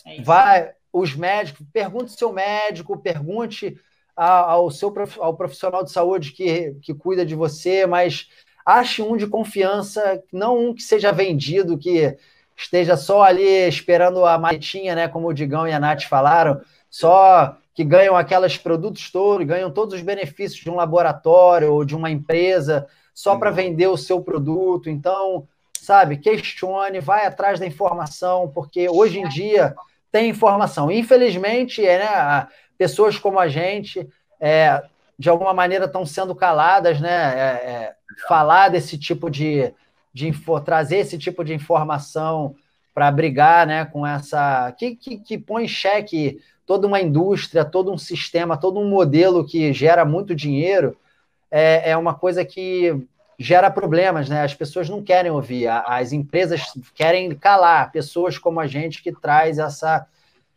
É vai, os médicos, pergunte seu médico, pergunte ao seu ao profissional de saúde que, que cuida de você, mas ache um de confiança, não um que seja vendido, que esteja só ali esperando a maletinha, né? Como o Digão e a Nath falaram, só que ganham aqueles produtos todos, ganham todos os benefícios de um laboratório ou de uma empresa só para vender o seu produto. Então, sabe, questione, vai atrás da informação, porque hoje em dia tem informação. Infelizmente, é, né, pessoas como a gente, é, de alguma maneira, estão sendo caladas, né? É, é, falar desse tipo de, de trazer esse tipo de informação para brigar né, com essa. Que, que, que põe em xeque toda uma indústria, todo um sistema, todo um modelo que gera muito dinheiro, é, é uma coisa que gera problemas, né? As pessoas não querem ouvir, as empresas querem calar pessoas como a gente que traz essa,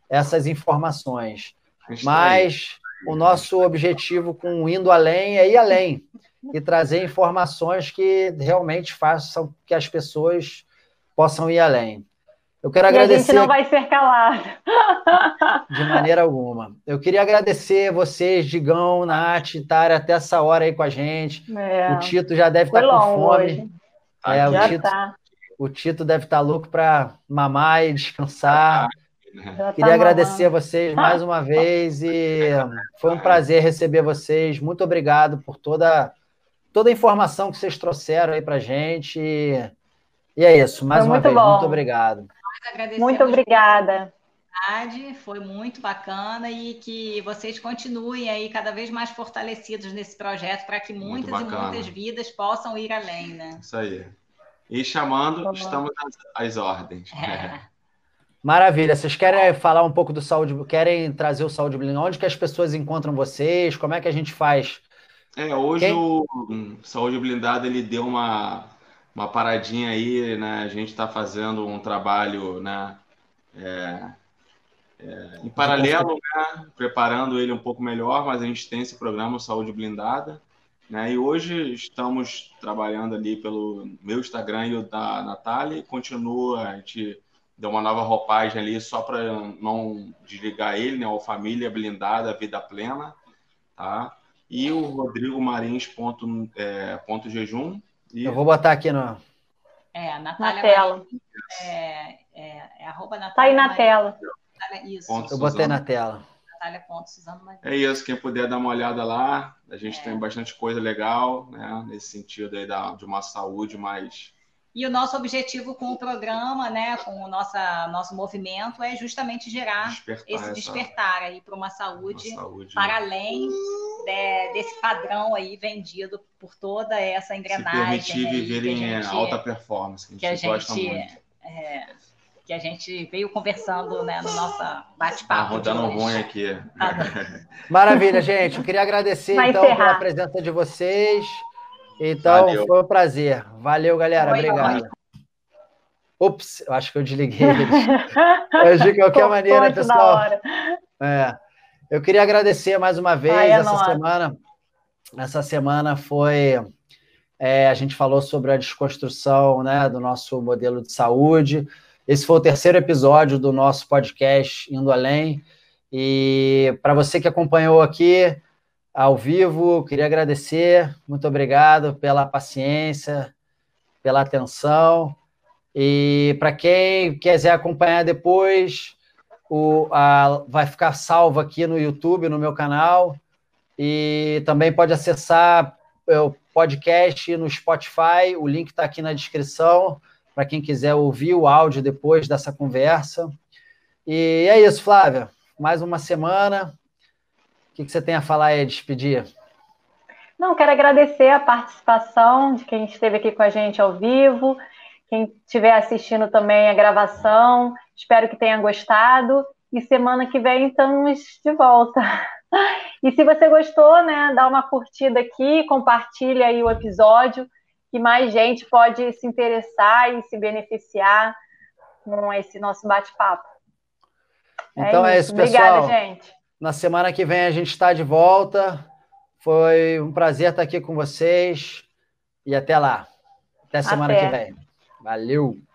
essas informações. Mas o nosso objetivo com indo além é ir além e trazer informações que realmente façam que as pessoas possam ir além. Eu quero e agradecer. A gente não vai ser calado. <laughs> De maneira alguma. Eu queria agradecer vocês, Digão, Nath, estarem até essa hora aí com a gente. É. O Tito já deve Foi estar com fome. Hoje. É, já o, Tito, tá. o Tito deve estar louco para mamar e descansar. Já Queria tá agradecer a vocês mais uma <laughs> vez e foi um prazer receber vocês. Muito obrigado por toda toda a informação que vocês trouxeram aí para gente. E é isso, mais Foi uma vez, bom. muito obrigado. Muito obrigada. Foi muito bacana e que vocês continuem aí cada vez mais fortalecidos nesse projeto para que muitas e muitas vidas possam ir além, né? Isso aí. E chamando, tá estamos às, às ordens. É. <laughs> Maravilha. Vocês querem falar um pouco do saúde, querem trazer o saúde blindada? Onde que as pessoas encontram vocês? Como é que a gente faz é, hoje Quem? o Saúde Blindada ele deu uma, uma paradinha aí, né? A gente está fazendo um trabalho, né? É, é, em paralelo, né? Preparando ele um pouco melhor, mas a gente tem esse programa Saúde Blindada, né? E hoje estamos trabalhando ali pelo meu Instagram e o da Natália e continua, a gente deu uma nova roupagem ali só para não desligar ele, né? O Família Blindada, Vida Plena, tá? E o Rodrigo Marins ponto, é, ponto jejum. E... Eu vou botar aqui no. É, Natália na tela. É, é, é arroba Natália. Tá aí na Marins. tela. Isso. Eu botei na tela. É isso, quem puder dar uma olhada lá, a gente é. tem bastante coisa legal, né, nesse sentido aí da, de uma saúde mais e o nosso objetivo com o programa, né, com o nossa, nosso movimento, é justamente gerar despertar esse essa... despertar aí para uma saúde, uma saúde, para além de, desse padrão aí vendido por toda essa engrenagem. Se permitir viver em gente, alta performance, que a gente, que a gosta gente, muito. É, que a gente veio conversando né, no nosso bate-papo. Tá rodando ruim aqui. Tá <laughs> Maravilha, gente. Eu queria agradecer então pela presença de vocês. Então, Valeu. foi um prazer. Valeu, galera. Oi, Obrigado. Oi. Ups, eu acho que eu desliguei <laughs> eles. de qualquer maneira, pessoal. É, eu queria agradecer mais uma vez Ai, é essa nossa. semana. Essa semana foi. É, a gente falou sobre a desconstrução né, do nosso modelo de saúde. Esse foi o terceiro episódio do nosso podcast Indo Além. E para você que acompanhou aqui, ao vivo. Queria agradecer, muito obrigado pela paciência, pela atenção. E para quem quiser acompanhar depois, o, a, vai ficar salvo aqui no YouTube, no meu canal. E também pode acessar o podcast no Spotify. O link está aqui na descrição para quem quiser ouvir o áudio depois dessa conversa. E é isso, Flávia. Mais uma semana que, que você tem a falar aí, despedir? Não, quero agradecer a participação de quem esteve aqui com a gente ao vivo, quem estiver assistindo também a gravação. Espero que tenha gostado. E semana que vem estamos de volta. <laughs> E se você gostou, né, dá uma curtida aqui, compartilha aí o episódio, que mais gente pode se interessar e se beneficiar com esse nosso bate-papo. Então é isso, é isso pessoal. Obrigada, gente. Na semana que vem a gente está de volta. Foi um prazer estar aqui com vocês. E até lá. Até semana até. que vem. Valeu!